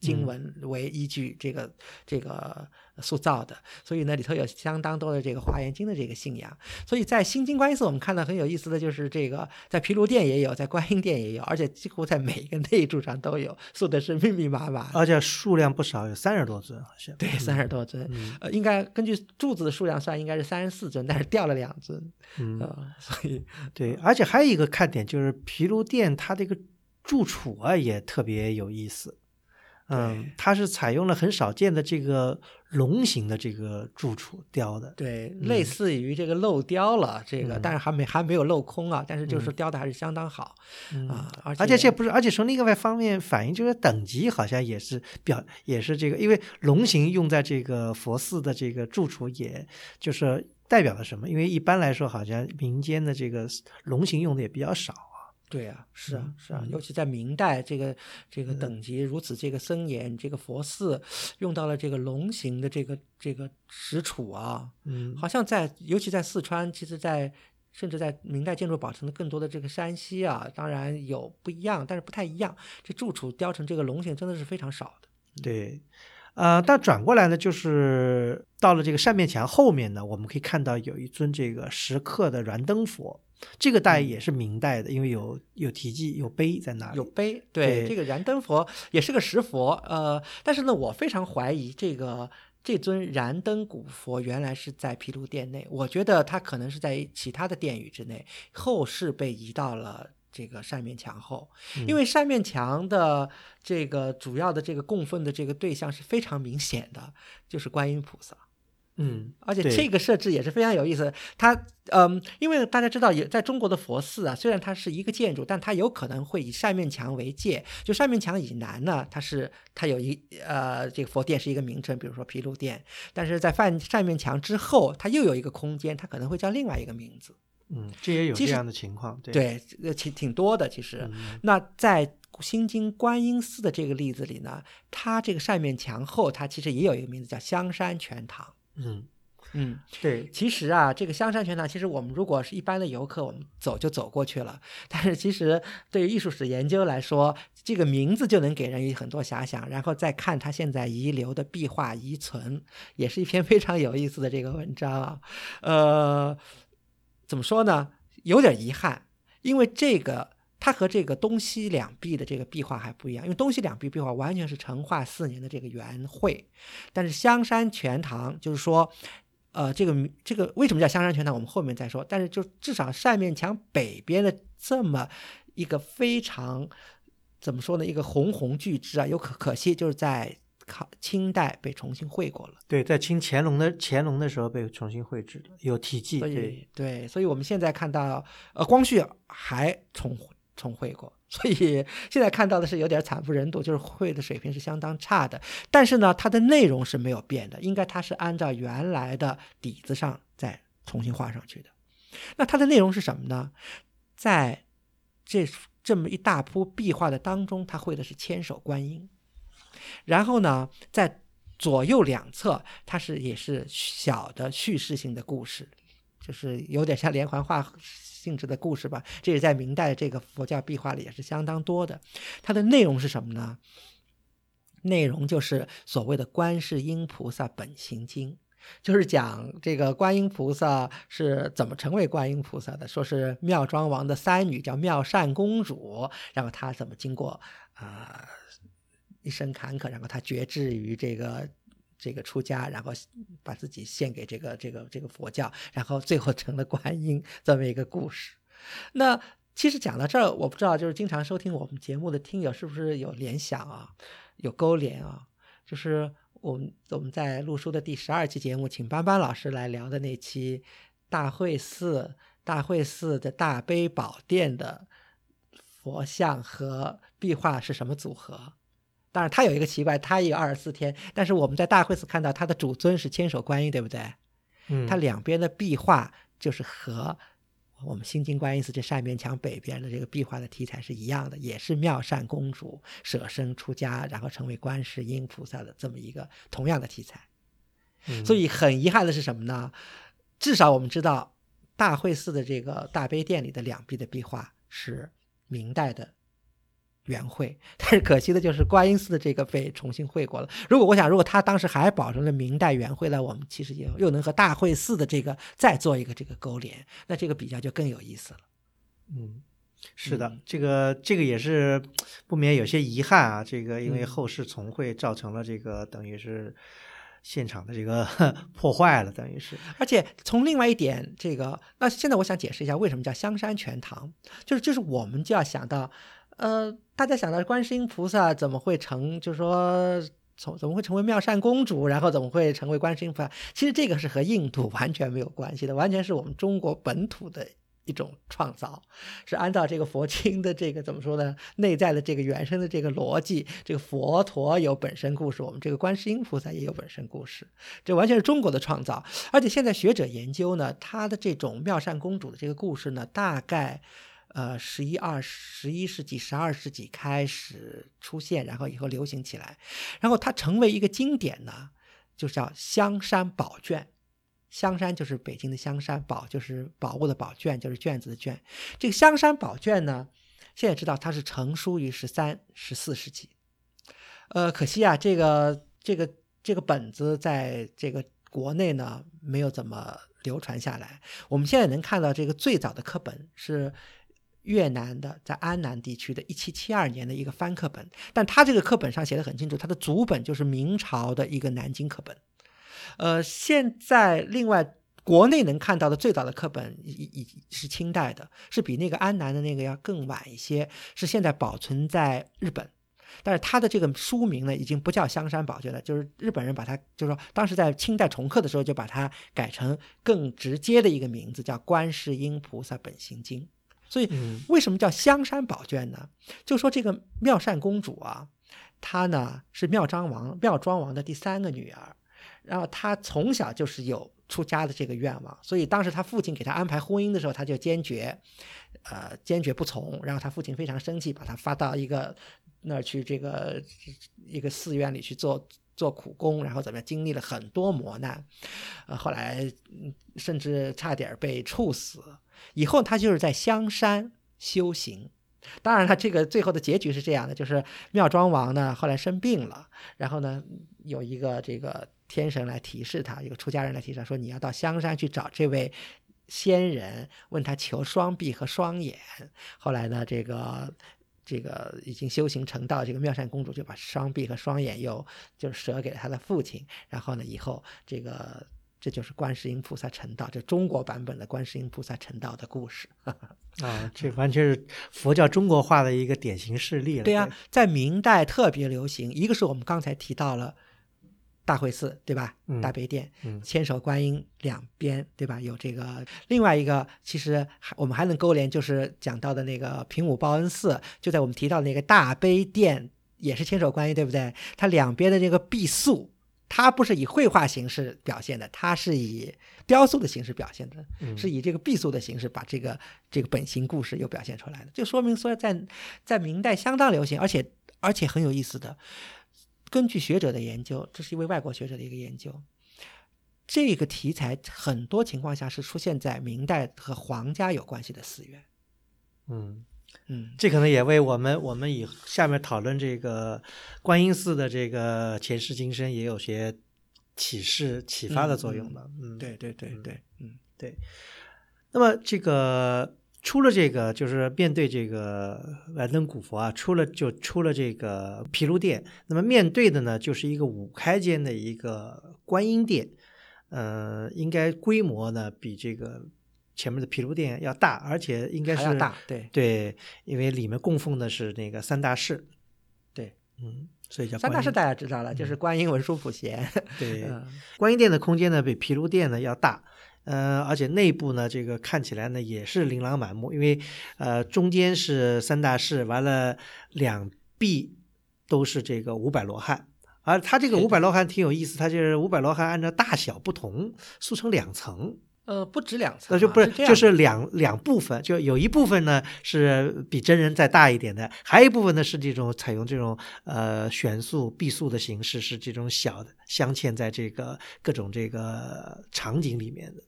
经文为依据，这个这个塑造的，所以呢里头有相当多的这个华严经的这个信仰。所以在新金观音寺，我们看到很有意思的就是这个，在毗卢殿也有，在观音殿也有，而且几乎在每一个内柱上都有，塑的是密密麻麻，而且数量不少，有三十多尊好像。对，三十多尊，呃，应该根据柱子的数量算，应该是三十四尊，但是掉了两尊，嗯，所以。对，而且还有一个看点就是毗卢殿它这个柱础啊也特别有意思。嗯，它是采用了很少见的这个龙形的这个柱础雕的，对，类似于这个镂雕了，这个，但是还没还没有镂空啊，但是就是雕的还是相当好啊，而而且这不是，而且从另外方面反映，就是等级好像也是表，也是这个，因为龙形用在这个佛寺的这个柱础，也就是代表了什么？因为一般来说，好像民间的这个龙形用的也比较少。对呀，是啊，是啊，尤其在明代，这个这个等级如此这个森严，这个佛寺用到了这个龙形的这个这个石杵啊，嗯，好像在尤其在四川，其实，在甚至在明代建筑保存的更多的这个山西啊，当然有不一样，但是不太一样。这柱础雕成这个龙形真的是非常少的。对，呃，但转过来呢，就是到了这个扇面墙后面呢，我们可以看到有一尊这个石刻的燃灯佛。这个大概也是明代的，因为有有题记、有碑在那里。有碑，对，这个燃灯佛也是个石佛，呃，但是呢，我非常怀疑这个这尊燃灯古佛原来是在毗卢殿内，我觉得它可能是在其他的殿宇之内，后世被移到了这个扇面墙后，因为扇面墙的这个主要的这个供奉的这个对象是非常明显的，就是观音菩萨。嗯，而且这个设置也是非常有意思。它，嗯，因为大家知道，也在中国的佛寺啊，虽然它是一个建筑，但它有可能会以扇面墙为界。就扇面墙以南呢，它是它有一呃，这个佛殿是一个名称，比如说毗卢殿。但是在扇扇面墙之后，它又有一个空间，它可能会叫另外一个名字。嗯，这也有这样的情况。对，呃，挺挺多的。其实，那在新津观音寺的这个例子里呢，它这个扇面墙后，它其实也有一个名字叫香山全堂。嗯嗯，对，其实啊，这个香山全堂，其实我们如果是一般的游客，我们走就走过去了。但是其实对于艺术史研究来说，这个名字就能给人很多遐想。然后再看它现在遗留的壁画遗存，也是一篇 非常有意思的这个文章啊。呃，怎么说呢？有点遗憾，因为这个它和这个东西两壁的这个壁画还不一样，因为东西两壁壁画完全是成化四年的这个原绘，但是香山全堂就是说。呃，这个这个为什么叫香山全堂？我们后面再说。但是就至少扇面墙北边的这么一个非常怎么说呢？一个红红巨制啊，有可可惜就是在考清代被重新绘过了。对，在清乾隆的乾隆的时候被重新绘制的，有题记。对对，所以我们现在看到呃光绪还重重绘过。所以现在看到的是有点惨不忍睹，就是绘的水平是相当差的。但是呢，它的内容是没有变的，应该它是按照原来的底子上再重新画上去的。那它的内容是什么呢？在这这么一大幅壁画的当中，他绘的是千手观音。然后呢，在左右两侧，它是也是小的叙事性的故事，就是有点像连环画。性质的故事吧，这也在明代这个佛教壁画里也是相当多的。它的内容是什么呢？内容就是所谓的《观世音菩萨本行经》，就是讲这个观音菩萨是怎么成为观音菩萨的。说是妙庄王的三女叫妙善公主，然后她怎么经过啊一生坎坷，然后他觉志于这个。这个出家，然后把自己献给这个这个这个佛教，然后最后成了观音这么一个故事。那其实讲到这儿，我不知道就是经常收听我们节目的听友是不是有联想啊，有勾连啊？就是我们我们在录书的第十二期节目，请班班老师来聊的那期大会寺大会寺的大悲宝殿的佛像和壁画是什么组合？当然，它有一个奇怪，它也有二十四天。但是我们在大会寺看到它的主尊是千手观音，对不对？嗯，它两边的壁画就是和我们新京观音寺这扇面墙北边的这个壁画的题材是一样的，也是妙善公主舍身出家，然后成为观世音菩萨的这么一个同样的题材。所以很遗憾的是什么呢？至少我们知道大会寺的这个大悲殿里的两壁的壁画是明代的。原绘，但是可惜的就是观音寺的这个被重新绘过了。如果我想，如果他当时还保存了明代原绘，呢我们其实也又能和大会寺的这个再做一个这个勾连，那这个比较就更有意思了。嗯，是的，嗯这个这个也是不免有些遗憾啊。这个因为嗯后世重绘造成了这个等于是现场的这个 破坏了，等于是而且从另外一点，这个那现在我想解释一下为什么叫香山全堂，就是就是我们就要想到，呃，大家想到观世音菩萨怎么会成，就是说。从怎么会成为妙善公主，然后怎么会成为观世音菩萨？其实这个是和印度 完全没有关系的，完全是我们中国本土的一种创造，是按照这个佛经的这个怎么说呢？内在的这个原生的这个逻辑，这个佛陀有本身故事，我们这个观世音菩萨也有本身故事，这完全是中国的创造。而且现在学者研究呢，他的这种妙善公主的这个故事呢，大概呃十一二十一世纪、十二世纪开始出现，然后以后流行起来，然后它成为一个经典呢，就叫香山宝卷。香山就是北京的香山，宝就是宝物的宝，卷就是卷子的卷。这个香山宝卷呢，现在知道它是成书于十三、十四世纪。呃，可惜啊，这个这个这个本子在这个国内呢没有怎么流传下来。我们现在能看到这个最早的课本是越南的，在安南地区的1772年的一个翻课本，但它这个课本上写的很清楚，它的祖本就是明朝的一个南京课本。呃，现在另外国内能看到的最早的课本已已是清代的，是比那个安南的那个要更晚一些，是现在保存在日本。但是它的这个书名呢，已经不叫香山宝卷了，就是日本人把它，就是说当时在清代重刻的时候，就把它改成更直接的一个名字，叫《观世音菩萨本行经》。所以嗯为什么叫香山宝卷呢？就说这个妙善公主啊，她呢是妙庄王妙庄王的第三个女儿，然后她从小就是有出家的这个愿望，所以当时她父亲给她安排婚姻的时候，她就坚决，呃，坚决不从。然后她父亲非常生气，把她发到一个那儿去，这个一个寺院里去做做苦工，然后怎么样，经历了很多磨难，呃，后来嗯甚至差点被处死。以后他就是在香山修行。当然了，这个最后的结局是这样的，就是妙庄王呢后来生病了，然后呢有一个这个天神来提示他，一个出家人来提示他说，你要到香山去找这位仙人，问他求双臂和双眼。后来呢，这个这个已经修行成道，这个妙善公主就把双臂和双眼又就是舍给了他的父亲。然后呢，以后这个这就是观世音菩萨成道，这中国版本的观世音菩萨成道的故事。啊，这完全是佛教中国化的一个典型事例了。对呀、在明代特别流行，一个是我们刚才提到了大会寺，对吧？嗯大悲殿，嗯千手观音两边，对吧？有这个，另外一个其实还我们还能勾连，就是讲到的那个平武报恩寺，就在我们提到的那个大悲殿，也是千手观音，对不对？它两边的这个壁塑，它不是以绘画形式表现的，它是以雕塑的形式表现的，嗯是以这个壁塑的形式把这个这个本型故事又表现出来的，就说明说在在明代相当流行，而且而且很有意思的。根据学者的研究，这是一位外国学者的一个研究，这个题材很多情况下是出现在明代和皇家有关系的寺院。嗯。嗯，这可能也为我们我们以下面讨论这个观音寺的这个前世今生也有些启示启发的作用吧。嗯，对对对对，嗯对那么这个出了这个，就是面对这个燃灯古佛啊，出了就出了这个毗卢殿。那么面对的呢，就是一个五开间的一个观音殿，呃，应该规模呢比这个前面的毗卢殿要大，而且应该是大，对对，因为里面供奉的是那个三大士。对，嗯，所以叫三大士大家知道了，就是观音、文殊、普贤。对，嗯观音殿的空间呢比毗卢殿呢要大，呃，而且内部呢这个看起来呢也是琳琅满目，因为呃中间是三大士，完了两壁都是这个五百罗汉。而它这个五百罗汉挺有意思，它就是五百罗汉按照大小不同塑成两层，呃，不止两层啊，那就不是就是两两部分，就有一部分呢是比真人再大一点的，还有一部分呢是这种采用这种呃悬塑壁塑的形式，是这种小的镶嵌在这个各种这个场景里面的。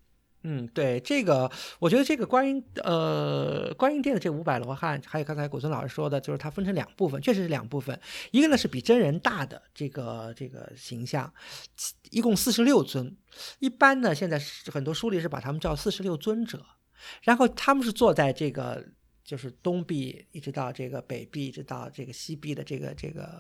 嗯，对这个，我觉得这个观音呃观音殿的这五百罗汉，还有刚才古村老师说的，就是它分成两部分，确实是两部分。一个呢是比真人大的这个这个形象，一共四十六尊。一般呢，现在很多书里是把他们叫四十六尊者，然后他们是坐在这个就是东壁一直到这个北壁，一直到这个西壁的这个这个。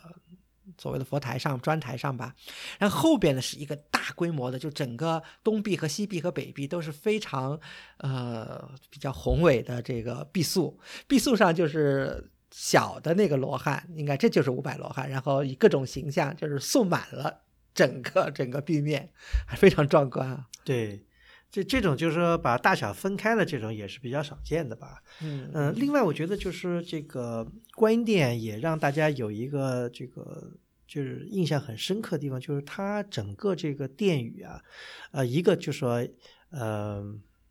所谓的佛台上、砖台上吧，然后后边呢是一个大规模的，就整个东壁和西壁和北壁都是非常呃比较宏伟的这个壁塑，壁塑上就是小的那个罗汉，应该这就是五百罗汉，然后以各种形象就是塑满了整个整个壁面，还非常壮观啊。对。这这种就是说把大小分开的这种也是比较少见的吧。嗯嗯，另外我觉得就是这个观音殿也让大家有一个这个就是印象很深刻的地方，就是它整个这个殿宇啊，呃，一个就说呃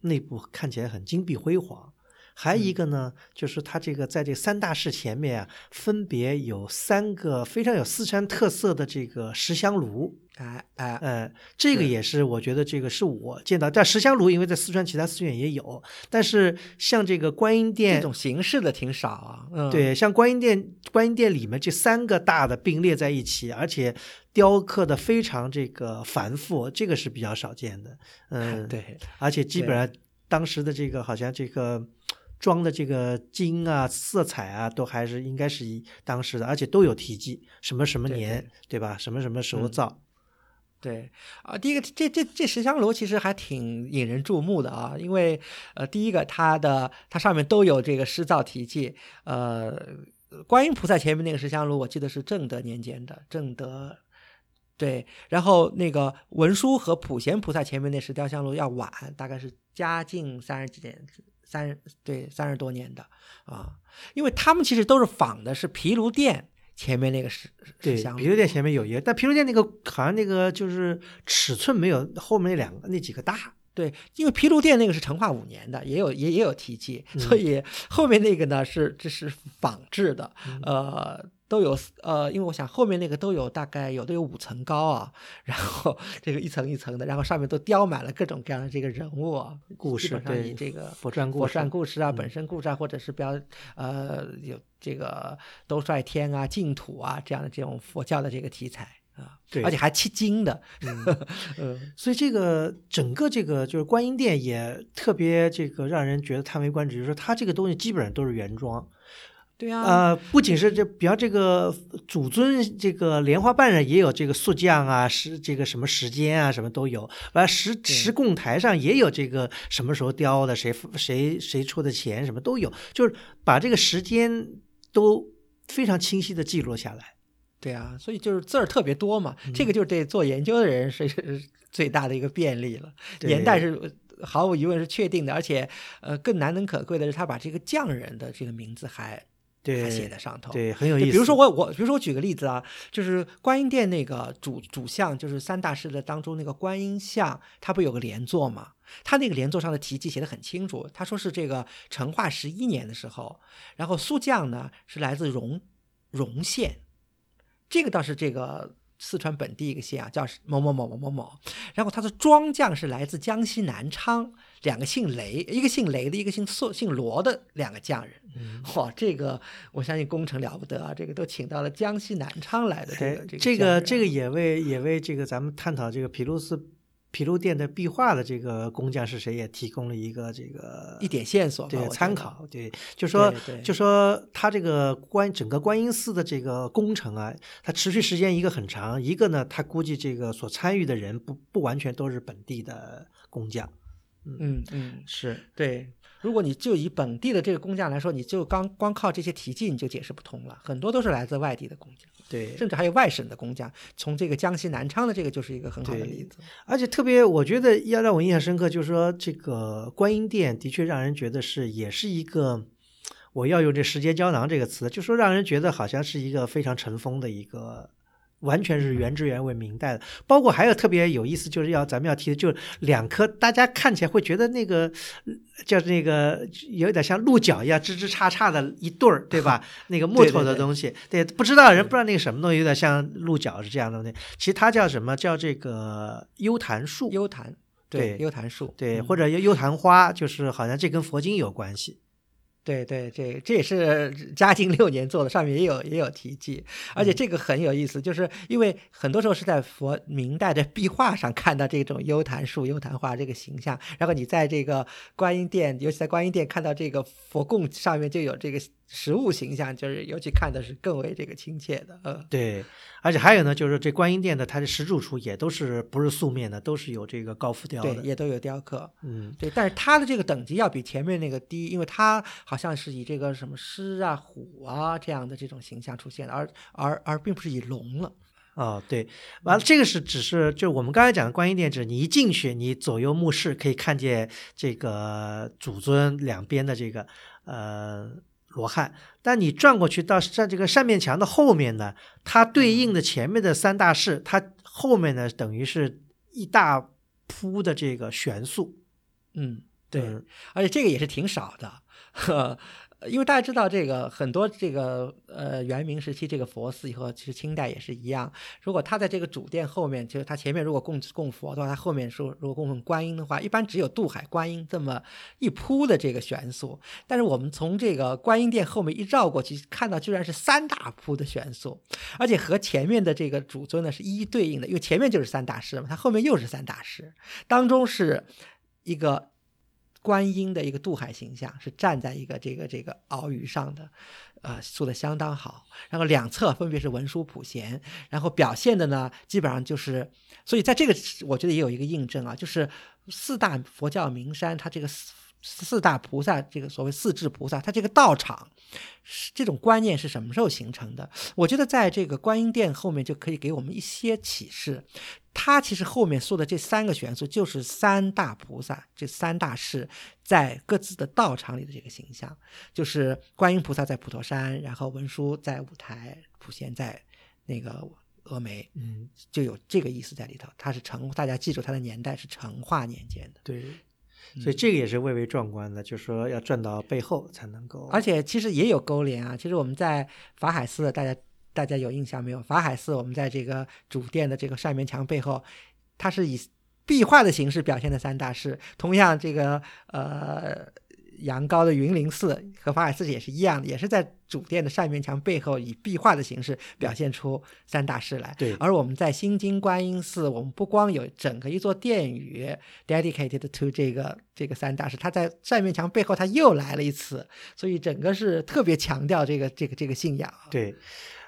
内部看起来很金碧辉煌。还有一个呢，就是它这个在这三大室前面啊，分别有三个非常有四川特色的这个石香炉，哎哎，嗯，这个也是我觉得这个是我见到，但石香炉因为在四川其他寺院也有，但是像这个观音殿这种形式的挺少啊。嗯，对，像观音殿，观音殿里面这三个大的并列在一起，而且雕刻的非常这个繁复，这个是比较少见的。嗯，对，而且基本上当时的这个好像这个。装的这个金啊、色彩啊，都还是应该是以当时的，而且都有题记，什么什么年，对吧？什么什么时候造？对啊，第一个，这这这石香炉其实还挺引人注目的啊，因为呃，第一个它的它上面都有这个诗造题记，呃，观音菩萨前面那个石香炉，我记得是正德年间的，正德对，然后那个文殊和普贤菩萨前面那石雕香炉要晚，大概是嘉靖三十几年。三十对三十多年的啊，因为他们其实都是仿的是毗卢殿前面那个石对，毗卢殿前面有一个，但毗卢殿那个好像那个就是尺寸没有后面那两个那几个大。对，因为毗卢殿那个是成化五年的，也有也也有题记，所以后面那个呢是这是仿制的，呃。都有呃，因为我想后面那个都有大概有的有五层高啊，然后 这个一层一层的，然后上面都雕满了各种各样的这个人物啊，故事，对这个佛传故事、佛传故事啊，本身故事啊，或者是比较呃有这个兜率天啊、净土啊这样的这种佛教的这个题材啊，对，而且还七经的，嗯，所以这个整个这个就是观音殿也特别这个让人觉得叹为观止，就是说它这个东西基本上都是原装。对啊，呃，不仅是这，比方这个祖尊这个莲花瓣上也有这个塑像啊，时这个什么时间啊，什么都有。完石石供台上也有这个什么时候雕的，谁谁谁出的钱，什么都有，就是把这个时间都非常清晰的记录下来。对啊，所以就是字儿特别多嘛，这个就是对做研究的人是最大的一个便利了。年代是毫无疑问是确定的，而且呃更难能可贵的是他把这个匠人的这个名字还。对，写在上头，对，很有意思。比如说我我，比如说我举个例子啊，就是观音殿那个主主像，就是三大师的当中那个观音像，它不有个连坐吗？他那个连坐上的题记写的很清楚，他说是这个成化十一年的时候，然后塑匠呢是来自荣荣县，这个倒是这个四川本地一个县啊，叫某某某某某某，然后他的庄匠是来自江西南昌。两个姓雷，一个姓雷的，一个姓宋姓罗的两个匠人，哇，这个我相信工程了不得啊！这个都请到了江西南昌来的这个这个这个这个也为也为这个咱们探讨这个毗卢寺毗卢殿的壁画的这个工匠是谁也提供了一个这个一点线索，对参考，对，就说就说他这个观整个观音寺的这个工程啊，它持续时间一个很长，一个呢，他估计这个所参与的人不不完全都是本地的工匠。嗯嗯，是对。如果你就以本地的这个工匠来说，你就刚光靠这些题记你就解释不通了。很多都是来自外地的工匠，对，甚至还有外省的工匠。从这个江西南昌的这个就是一个很好的例子。而且特别，我觉得要让我印象深刻，就是说这个观音殿的确让人觉得是也是一个，我要用这时间胶囊这个词，就说让人觉得好像是一个非常尘封的一个。完全是原汁原味明代的，包括还有特别有意思，就是要咱们要提的，就是两颗大家看起来会觉得那个叫那个有点像鹿角一样，枝枝杈杈的一对儿，对吧？那个木头的东西，对，不知道人不知道那个什么东西，有点像鹿角是这样的东西。其实它叫什么？叫这个幽檀树。幽檀，对幽檀树，对，嗯或者幽幽檀花，就是好像这跟佛经有关系。对对，这这也是 嘉靖六年做的，上面也有也有题记，而且这个很有意思，就是因为很多时候是在佛明代的壁画上看到这种幽檀树、幽檀花这个形象，然后你在这个观音殿，尤其在观音殿看到这个佛供上面就有这个实物形象，就是尤其看的是更为这个亲切的，呃，对，而且还有呢，就是这观音殿的它的石柱处也都是不是素面的，都是有这个高浮雕对，的。也都有雕刻。嗯，对，但是它的这个等级要比前面那个低，因为它好像是以这个什么狮啊、虎啊这样的这种形象出现的，而而而并不是以龙了。哦，对，完了，这个是只是就我们刚才讲的观音殿，只你一进去，你左右目视可以看见这个主尊两边的这个呃罗汉，但你转过去到在这个扇面墙的后面呢，它对应的前面的三大士，它后面呢等于是一大铺的这个悬素。嗯，对，嗯。而且这个也是挺少的，呵，因为大家知道这个很多这个呃元明时期这个佛寺以后，其实清代也是一样。如果他在这个主殿后面，就是他前面如果供供佛的话，他后面说如果供奉观音的话，一般只有渡海观音这么一铺的这个悬塑。但是我们从这个观音殿后面一绕过去，看到居然是三大铺的悬塑，而且和前面的这个主尊呢是一一对应的，因为前面就是三大士嘛，它后面又是三大士，当中是一个观音的一个渡海形象，是站在一个这个这个鳌鱼上的，呃，做的相当好。然后两侧分别是文殊普贤，然后表现的呢，基本上就是，所以在这个我觉得也有一个印证啊，就是四大佛教名山，它这个四四大菩萨，这个所谓四智菩萨，它这个道场，是这种观念是什么时候形成的？我觉得在这个观音殿后面就可以给我们一些启示。它其实后面说的这三个元素，就是三大菩萨，这三大士在各自的道场里的这个形象，就是观音菩萨在普陀山，然后文殊在五台，普贤在那个峨眉，嗯，就有这个意思在里头。它是成，大家记住它的年代是成化年间的。对，所以这个也是蔚为壮观的，就是说要转到背后才能够。而且其实也有勾连啊。其实我们在法海寺，大家大家有印象没有？法海寺我们在这个主殿的这个扇面墙背后，它是以壁画的形式表现的三大事。同样，这个呃杨高的云林寺和法海寺也是一样的，也是在主殿的扇面墙背后以壁画的形式表现出三大士来。对，而我们在新津观音寺，我们不光有整个一座殿宇 dedicated to 这个这个三大士，它在扇面墙背后，他又来了一次，所以整个是特别强调这个这个这个信仰。对，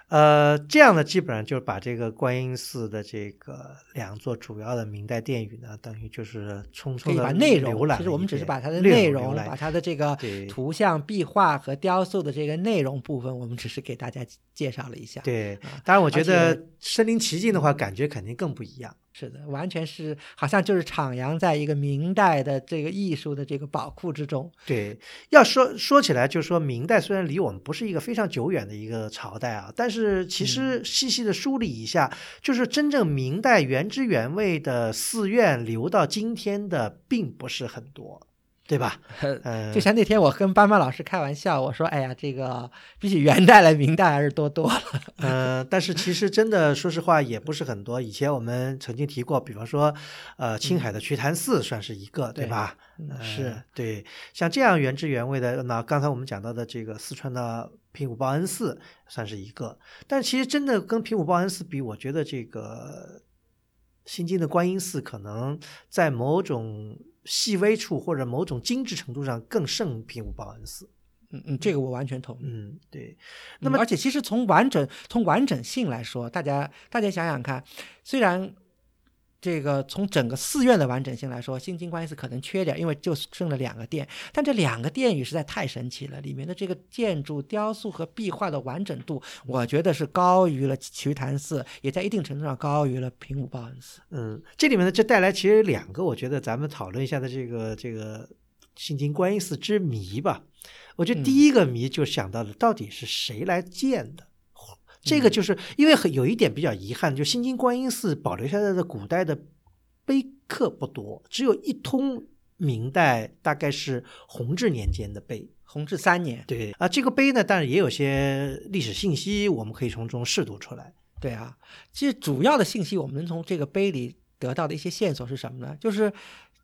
呃，这样呢，基本上就是把这个观音寺的这个两座主要的明代殿宇呢，等于就是匆匆的把内容浏，览其实我们只是把它的内容，把它的这个图像、壁画和雕塑的这个内容部分，我们只是给大家介绍了一下。对啊，当然我觉得身临其境的话，感觉肯定更不一样。是的，完全是好像就是徜徉在一个明代的这个艺术的这个宝库之中。对，要说说起来，就是说明代虽然离我们不是一个非常久远的一个朝代啊，但是其嗯实细细的梳理一下，就是真正明代原汁原味的寺院留到今天的并不是很多，对吧？呃，就像那天我跟班班老师开玩笑，我说：“哎呀，这个比起元代来，明代还是多多了。呃，但是其实真的，说实话也不是很多。以前我们曾经提过，比方说，呃，青海的瞿昙寺算是一个，对对吧？嗯呃是对，像这样原汁原味的，那刚才我们讲到的这个四川的平武报恩寺算是一个，但其实真的跟平武报恩寺比，我觉得这个新津的观音寺可能在某种细微处或者某种精致程度上更胜平武报恩寺。嗯嗯，这个我完全同意。嗯，对。那么，而且其实从完整从完整性来说，大家大家想想看，虽然这个从整个寺院的完整性来说，新京观音寺可能缺点，因为就剩了两个殿，但这两个殿宇实在太神奇了，里面的这个建筑、雕塑和壁画的完整度，我觉得是高于了瞿昙寺，也在一定程度上高于了平武报恩寺。嗯，这里面呢，就带来其实两个，我觉得咱们讨论一下的这个这个新京观音寺之谜吧。我觉得第一个谜就想到了，到底是谁来建的？这个就是因为很有一点比较遗憾，就新津观音寺保留下来的古代的碑刻不多，只有一通明代，大概是弘治年间的碑。弘治三年，对啊，这个碑呢，当然也有些历史信息，我们可以从中试读出来。对啊，其实主要的信息我们能从这个碑里得到的一些线索是什么呢？就是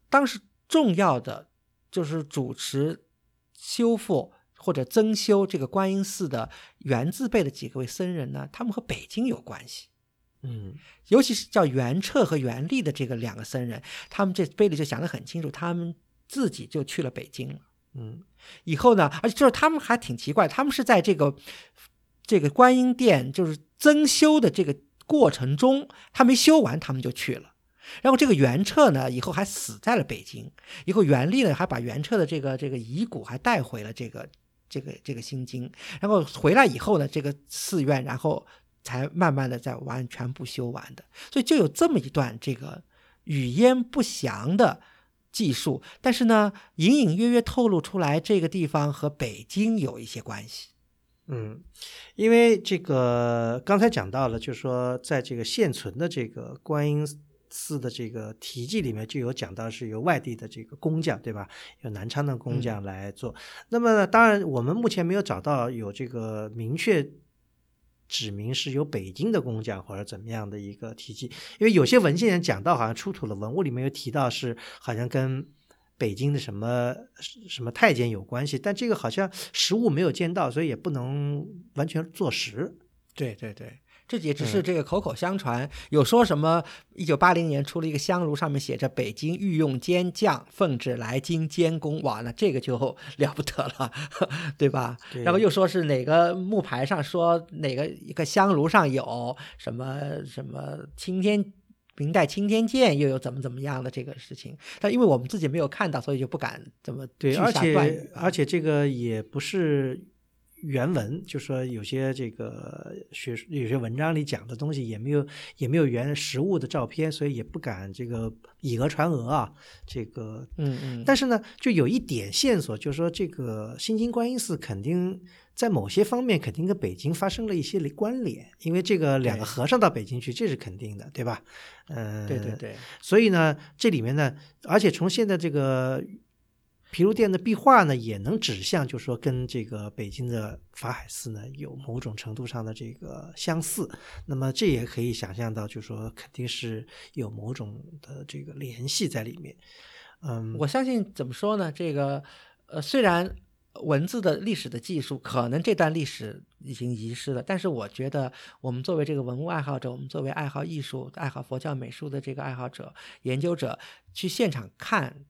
当时重要的就是主持修复或者增修这个观音寺的元字辈的几个位僧人呢，他们和北京有关系。嗯尤其是叫元彻和元立的这个两个僧人，他们这碑里就想得很清楚，他们自己就去了北京了。嗯以后呢，而且就是他们还挺奇怪，他们是在这个这个观音殿就是增修的这个过程中，他没修完，他们就去了。然后这个元彻呢，以后还死在了北京。以后元立呢，还把元彻的这个这个遗骨还带回了这个这个这个心经。然后回来以后呢，这个寺院然后才慢慢的在完全部修完的。所以就有这么一段这个语焉不详的记述，但是呢，隐隐约约透露出来这个地方和北京有一些关系。嗯，因为这个刚才讲到了，就是说在这个现存的这个观音寺的这个题记里面就有讲到是由外地的这个工匠，对吧？有南昌的工匠来做。那么当然我们目前没有找到有这个明确指明是由北京的工匠或者怎么样的一个题记，因为有些文献讲到好像出土的文物里面有提到是好像跟。北京的什么什么太监有关系，但这个好像实物没有见到，所以也不能完全坐实。对对对，这也只是这个口口相传。有说什么一九八零年出了一个香炉，上面写着“北京御用监匠奉旨来京监工”，哇，那这个就 了不得了，对吧？对然后又说是哪个木牌上说哪个一个香炉上有什么什么青天。明代青天剑又有怎么怎么样的这个事情，但因为我们自己没有看到，所以就不敢怎么对，而且而且这个也不是原文，就说有些这个学有些文章里讲的东西也没有也没有原实物的照片，所以也不敢这个以讹传讹啊。这个，嗯嗯，但是呢，就有一点线索，就是说这个新津观音寺肯定。在某些方面，肯定跟北京发生了一些关联，因为这个两个和尚到北京去，这是肯定的，对吧？嗯，对对对，所以呢，这里面呢，而且从现在这个毗卢殿的壁画呢，也能指向，就是说跟这个北京的法海寺呢有某种程度上的这个相似。那么这也可以想象到，就是说肯定是有某种的这个联系在里面。嗯，我相信怎么说呢？这个呃，虽然文字的历史的技术可能这段历史已经遗失了，但是我觉得我们作为这个文物爱好者，我们作为爱好艺术、爱好佛教美术的这个爱好者、研究者，去现场看。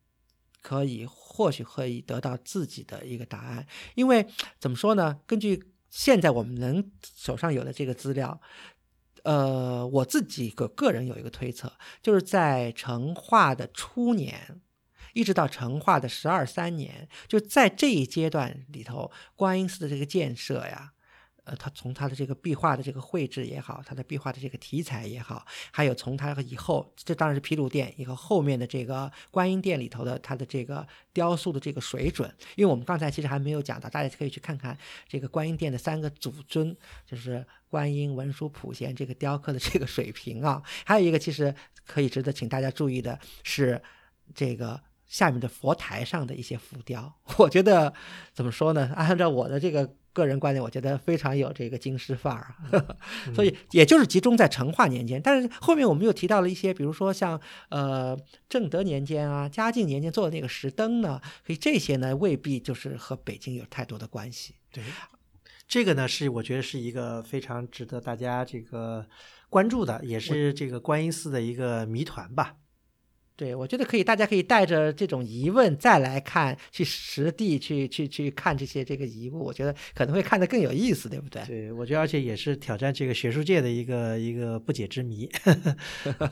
可以，或许可以得到自己的一个答案，因为怎么说呢？根据现在我们能手上有的这个资料，呃，我自己个个人有一个推测，就是在成化的初年，一直到成化的十二三年，就在这一阶段里头，观音寺的这个建设呀，呃，它从它的这个壁画的这个绘制也好，它的壁画的这个题材也好，还有从它以后，这当然是毗卢殿以后后面的这个观音殿里头的它的这个雕塑的这个水准，因为我们刚才其实还没有讲到，大家可以去看看这个观音殿的三个祖尊，就是观音、文殊、普贤这个雕刻的这个水平啊。还有一个其实可以值得请大家注意的是这个。下面的佛台上的一些浮雕，我觉得怎么说呢？按照我的这个个人观点，我觉得非常有这个京师范儿啊。所以也就是集中在成化年间，但是后面我们又提到了一些，比如说像呃正德年间啊、嘉靖年间做的那个石灯呢，所以这些呢未必就是和北京有太多的关系。对，这个呢是我觉得是一个非常值得大家这个关注的，也是这个观音寺的一个谜团吧。对，我觉得可以，大家可以带着这种疑问再来看，去实地去去去看这些这个遗物，我觉得可能会看得更有意思，对不对？对，我觉得而且也是挑战这个学术界的一个一个不解之谜。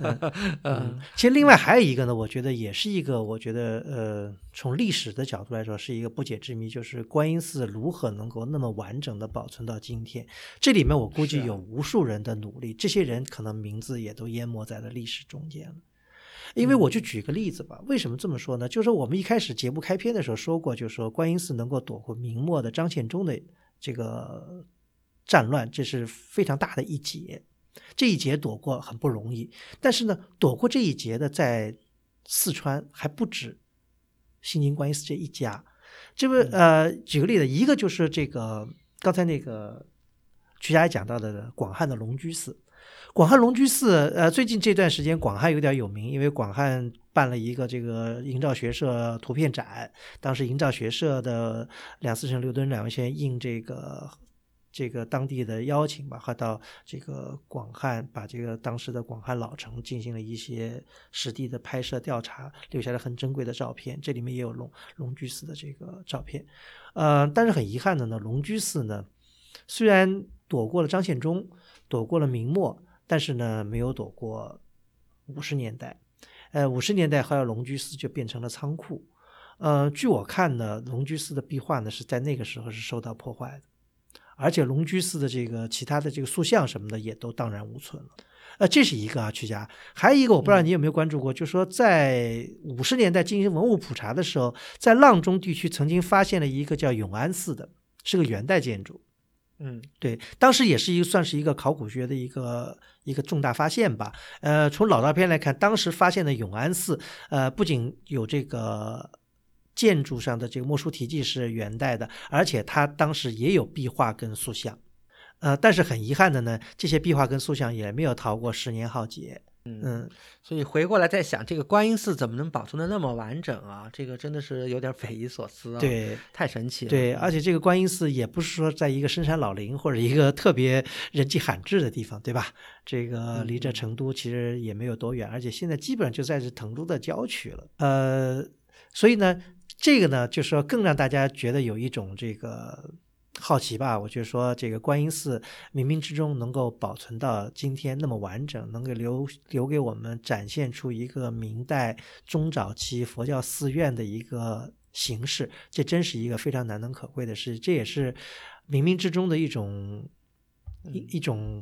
嗯，其实另外还有一个呢，我觉得也是一个，我觉得呃，从历史的角度来说是一个不解之谜，就是观音寺如何能够那么完整的保存到今天？这里面我估计有无数人的努力，这些人可能名字也都淹没在了历史中间了。因为我就举个例子吧，为什么这么说呢？就是说我们一开始节目开篇的时候说过，就是说观音寺能够躲过明末的张献忠的这个战乱，这是非常大的一劫。这一劫躲过很不容易，但是呢，躲过这一劫的在四川还不止新津观音寺这一家。这不呃，举个例子，一个就是这个刚才那个曲家也讲到的广汉的龙居寺。广汉龙居寺，呃，最近这段时间广汉有点有名，因为广汉办了一个这个营造学社图片展，当时营造学社的梁思成、刘敦两位先应这个。这个当地的邀请吧，和到这个广汉，把这个当时的广汉老城进行了一些实地的拍摄调查，留下了很珍贵的照片。这里面也有龙龙居寺的这个照片，呃，但是很遗憾的呢，龙居寺呢，虽然躲过了张献忠，躲过了明末，但是呢，没有躲过五十年代。呃，五十年代后来龙居寺就变成了仓库。呃，据我看呢，龙居寺的壁画呢是在那个时候是受到破坏的。而且龙居寺的这个其他的这个塑像什么的也都荡然无存了，呃，这是一个啊，曲家。还有一个我不知道你有没有关注过，就是说在五十年代进行文物普查的时候，在阆中地区曾经发现了一个叫永安寺的，是个元代建筑。嗯，对，当时也是一个算是一个考古学的一个一个重大发现吧。呃，从老照片来看，当时发现的永安寺，呃，不仅有这个。建筑上的这个墨书题记是元代的，而且它当时也有壁画跟塑像，呃，但是很遗憾的呢，这些壁画跟塑像也没有逃过十年浩劫。嗯，所以回过来再想，这个观音寺怎么能保存的那么完整啊？这个真的是有点匪夷所思啊！对，太神奇了。对，而且这个观音寺也不是说在一个深山老林或者一个特别人迹罕至的地方，对吧？这个离着成都其实也没有多远，而且现在基本上就在这成都的郊区了。呃，所以呢。这个呢，就是说更让大家觉得有一种这个好奇吧。我就说，这个观音寺冥冥之中能够保存到今天那么完整，能够留留给我们展现出一个明代中早期佛教寺院的一个形式，这真是一个非常难能可贵的事。这也是冥冥之中的一种一一种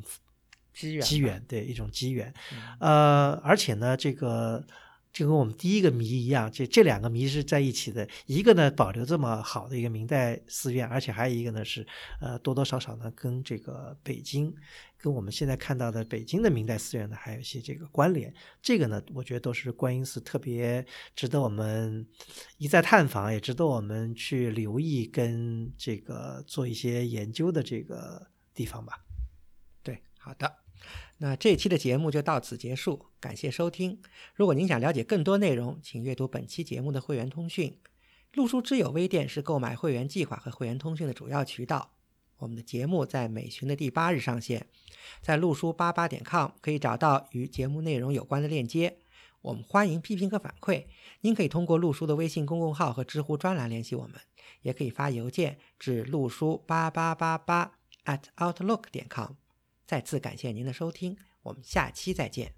机缘，机缘对一种机缘。呃，而且呢，这个。就跟我们第一个谜一样，这这两个谜是在一起的。一个呢，保留这么好的一个明代寺院，而且还有一个呢是，呃，多多少少呢跟这个北京，跟我们现在看到的北京的明代寺院呢还有一些这个关联。这个呢，我觉得都是观音寺特别值得我们一再探访，也值得我们去留意跟这个做一些研究的这个地方吧。对，好的。那这期的节目就到此结束，感谢收听。如果您想了解更多内容，请阅读本期节目的会员通讯。陆书之友微店是购买会员计划和会员通讯的主要渠道。我们的节目在每旬的第八日上线，在陆书八八点 com 可以找到与节目内容有关的链接。我们欢迎批评和反馈，您可以通过陆书的微信公众号和知乎专栏联系我们，也可以发邮件至陆书八八八八 at outlook 点 com。再次感谢您的收听，我们下期再见。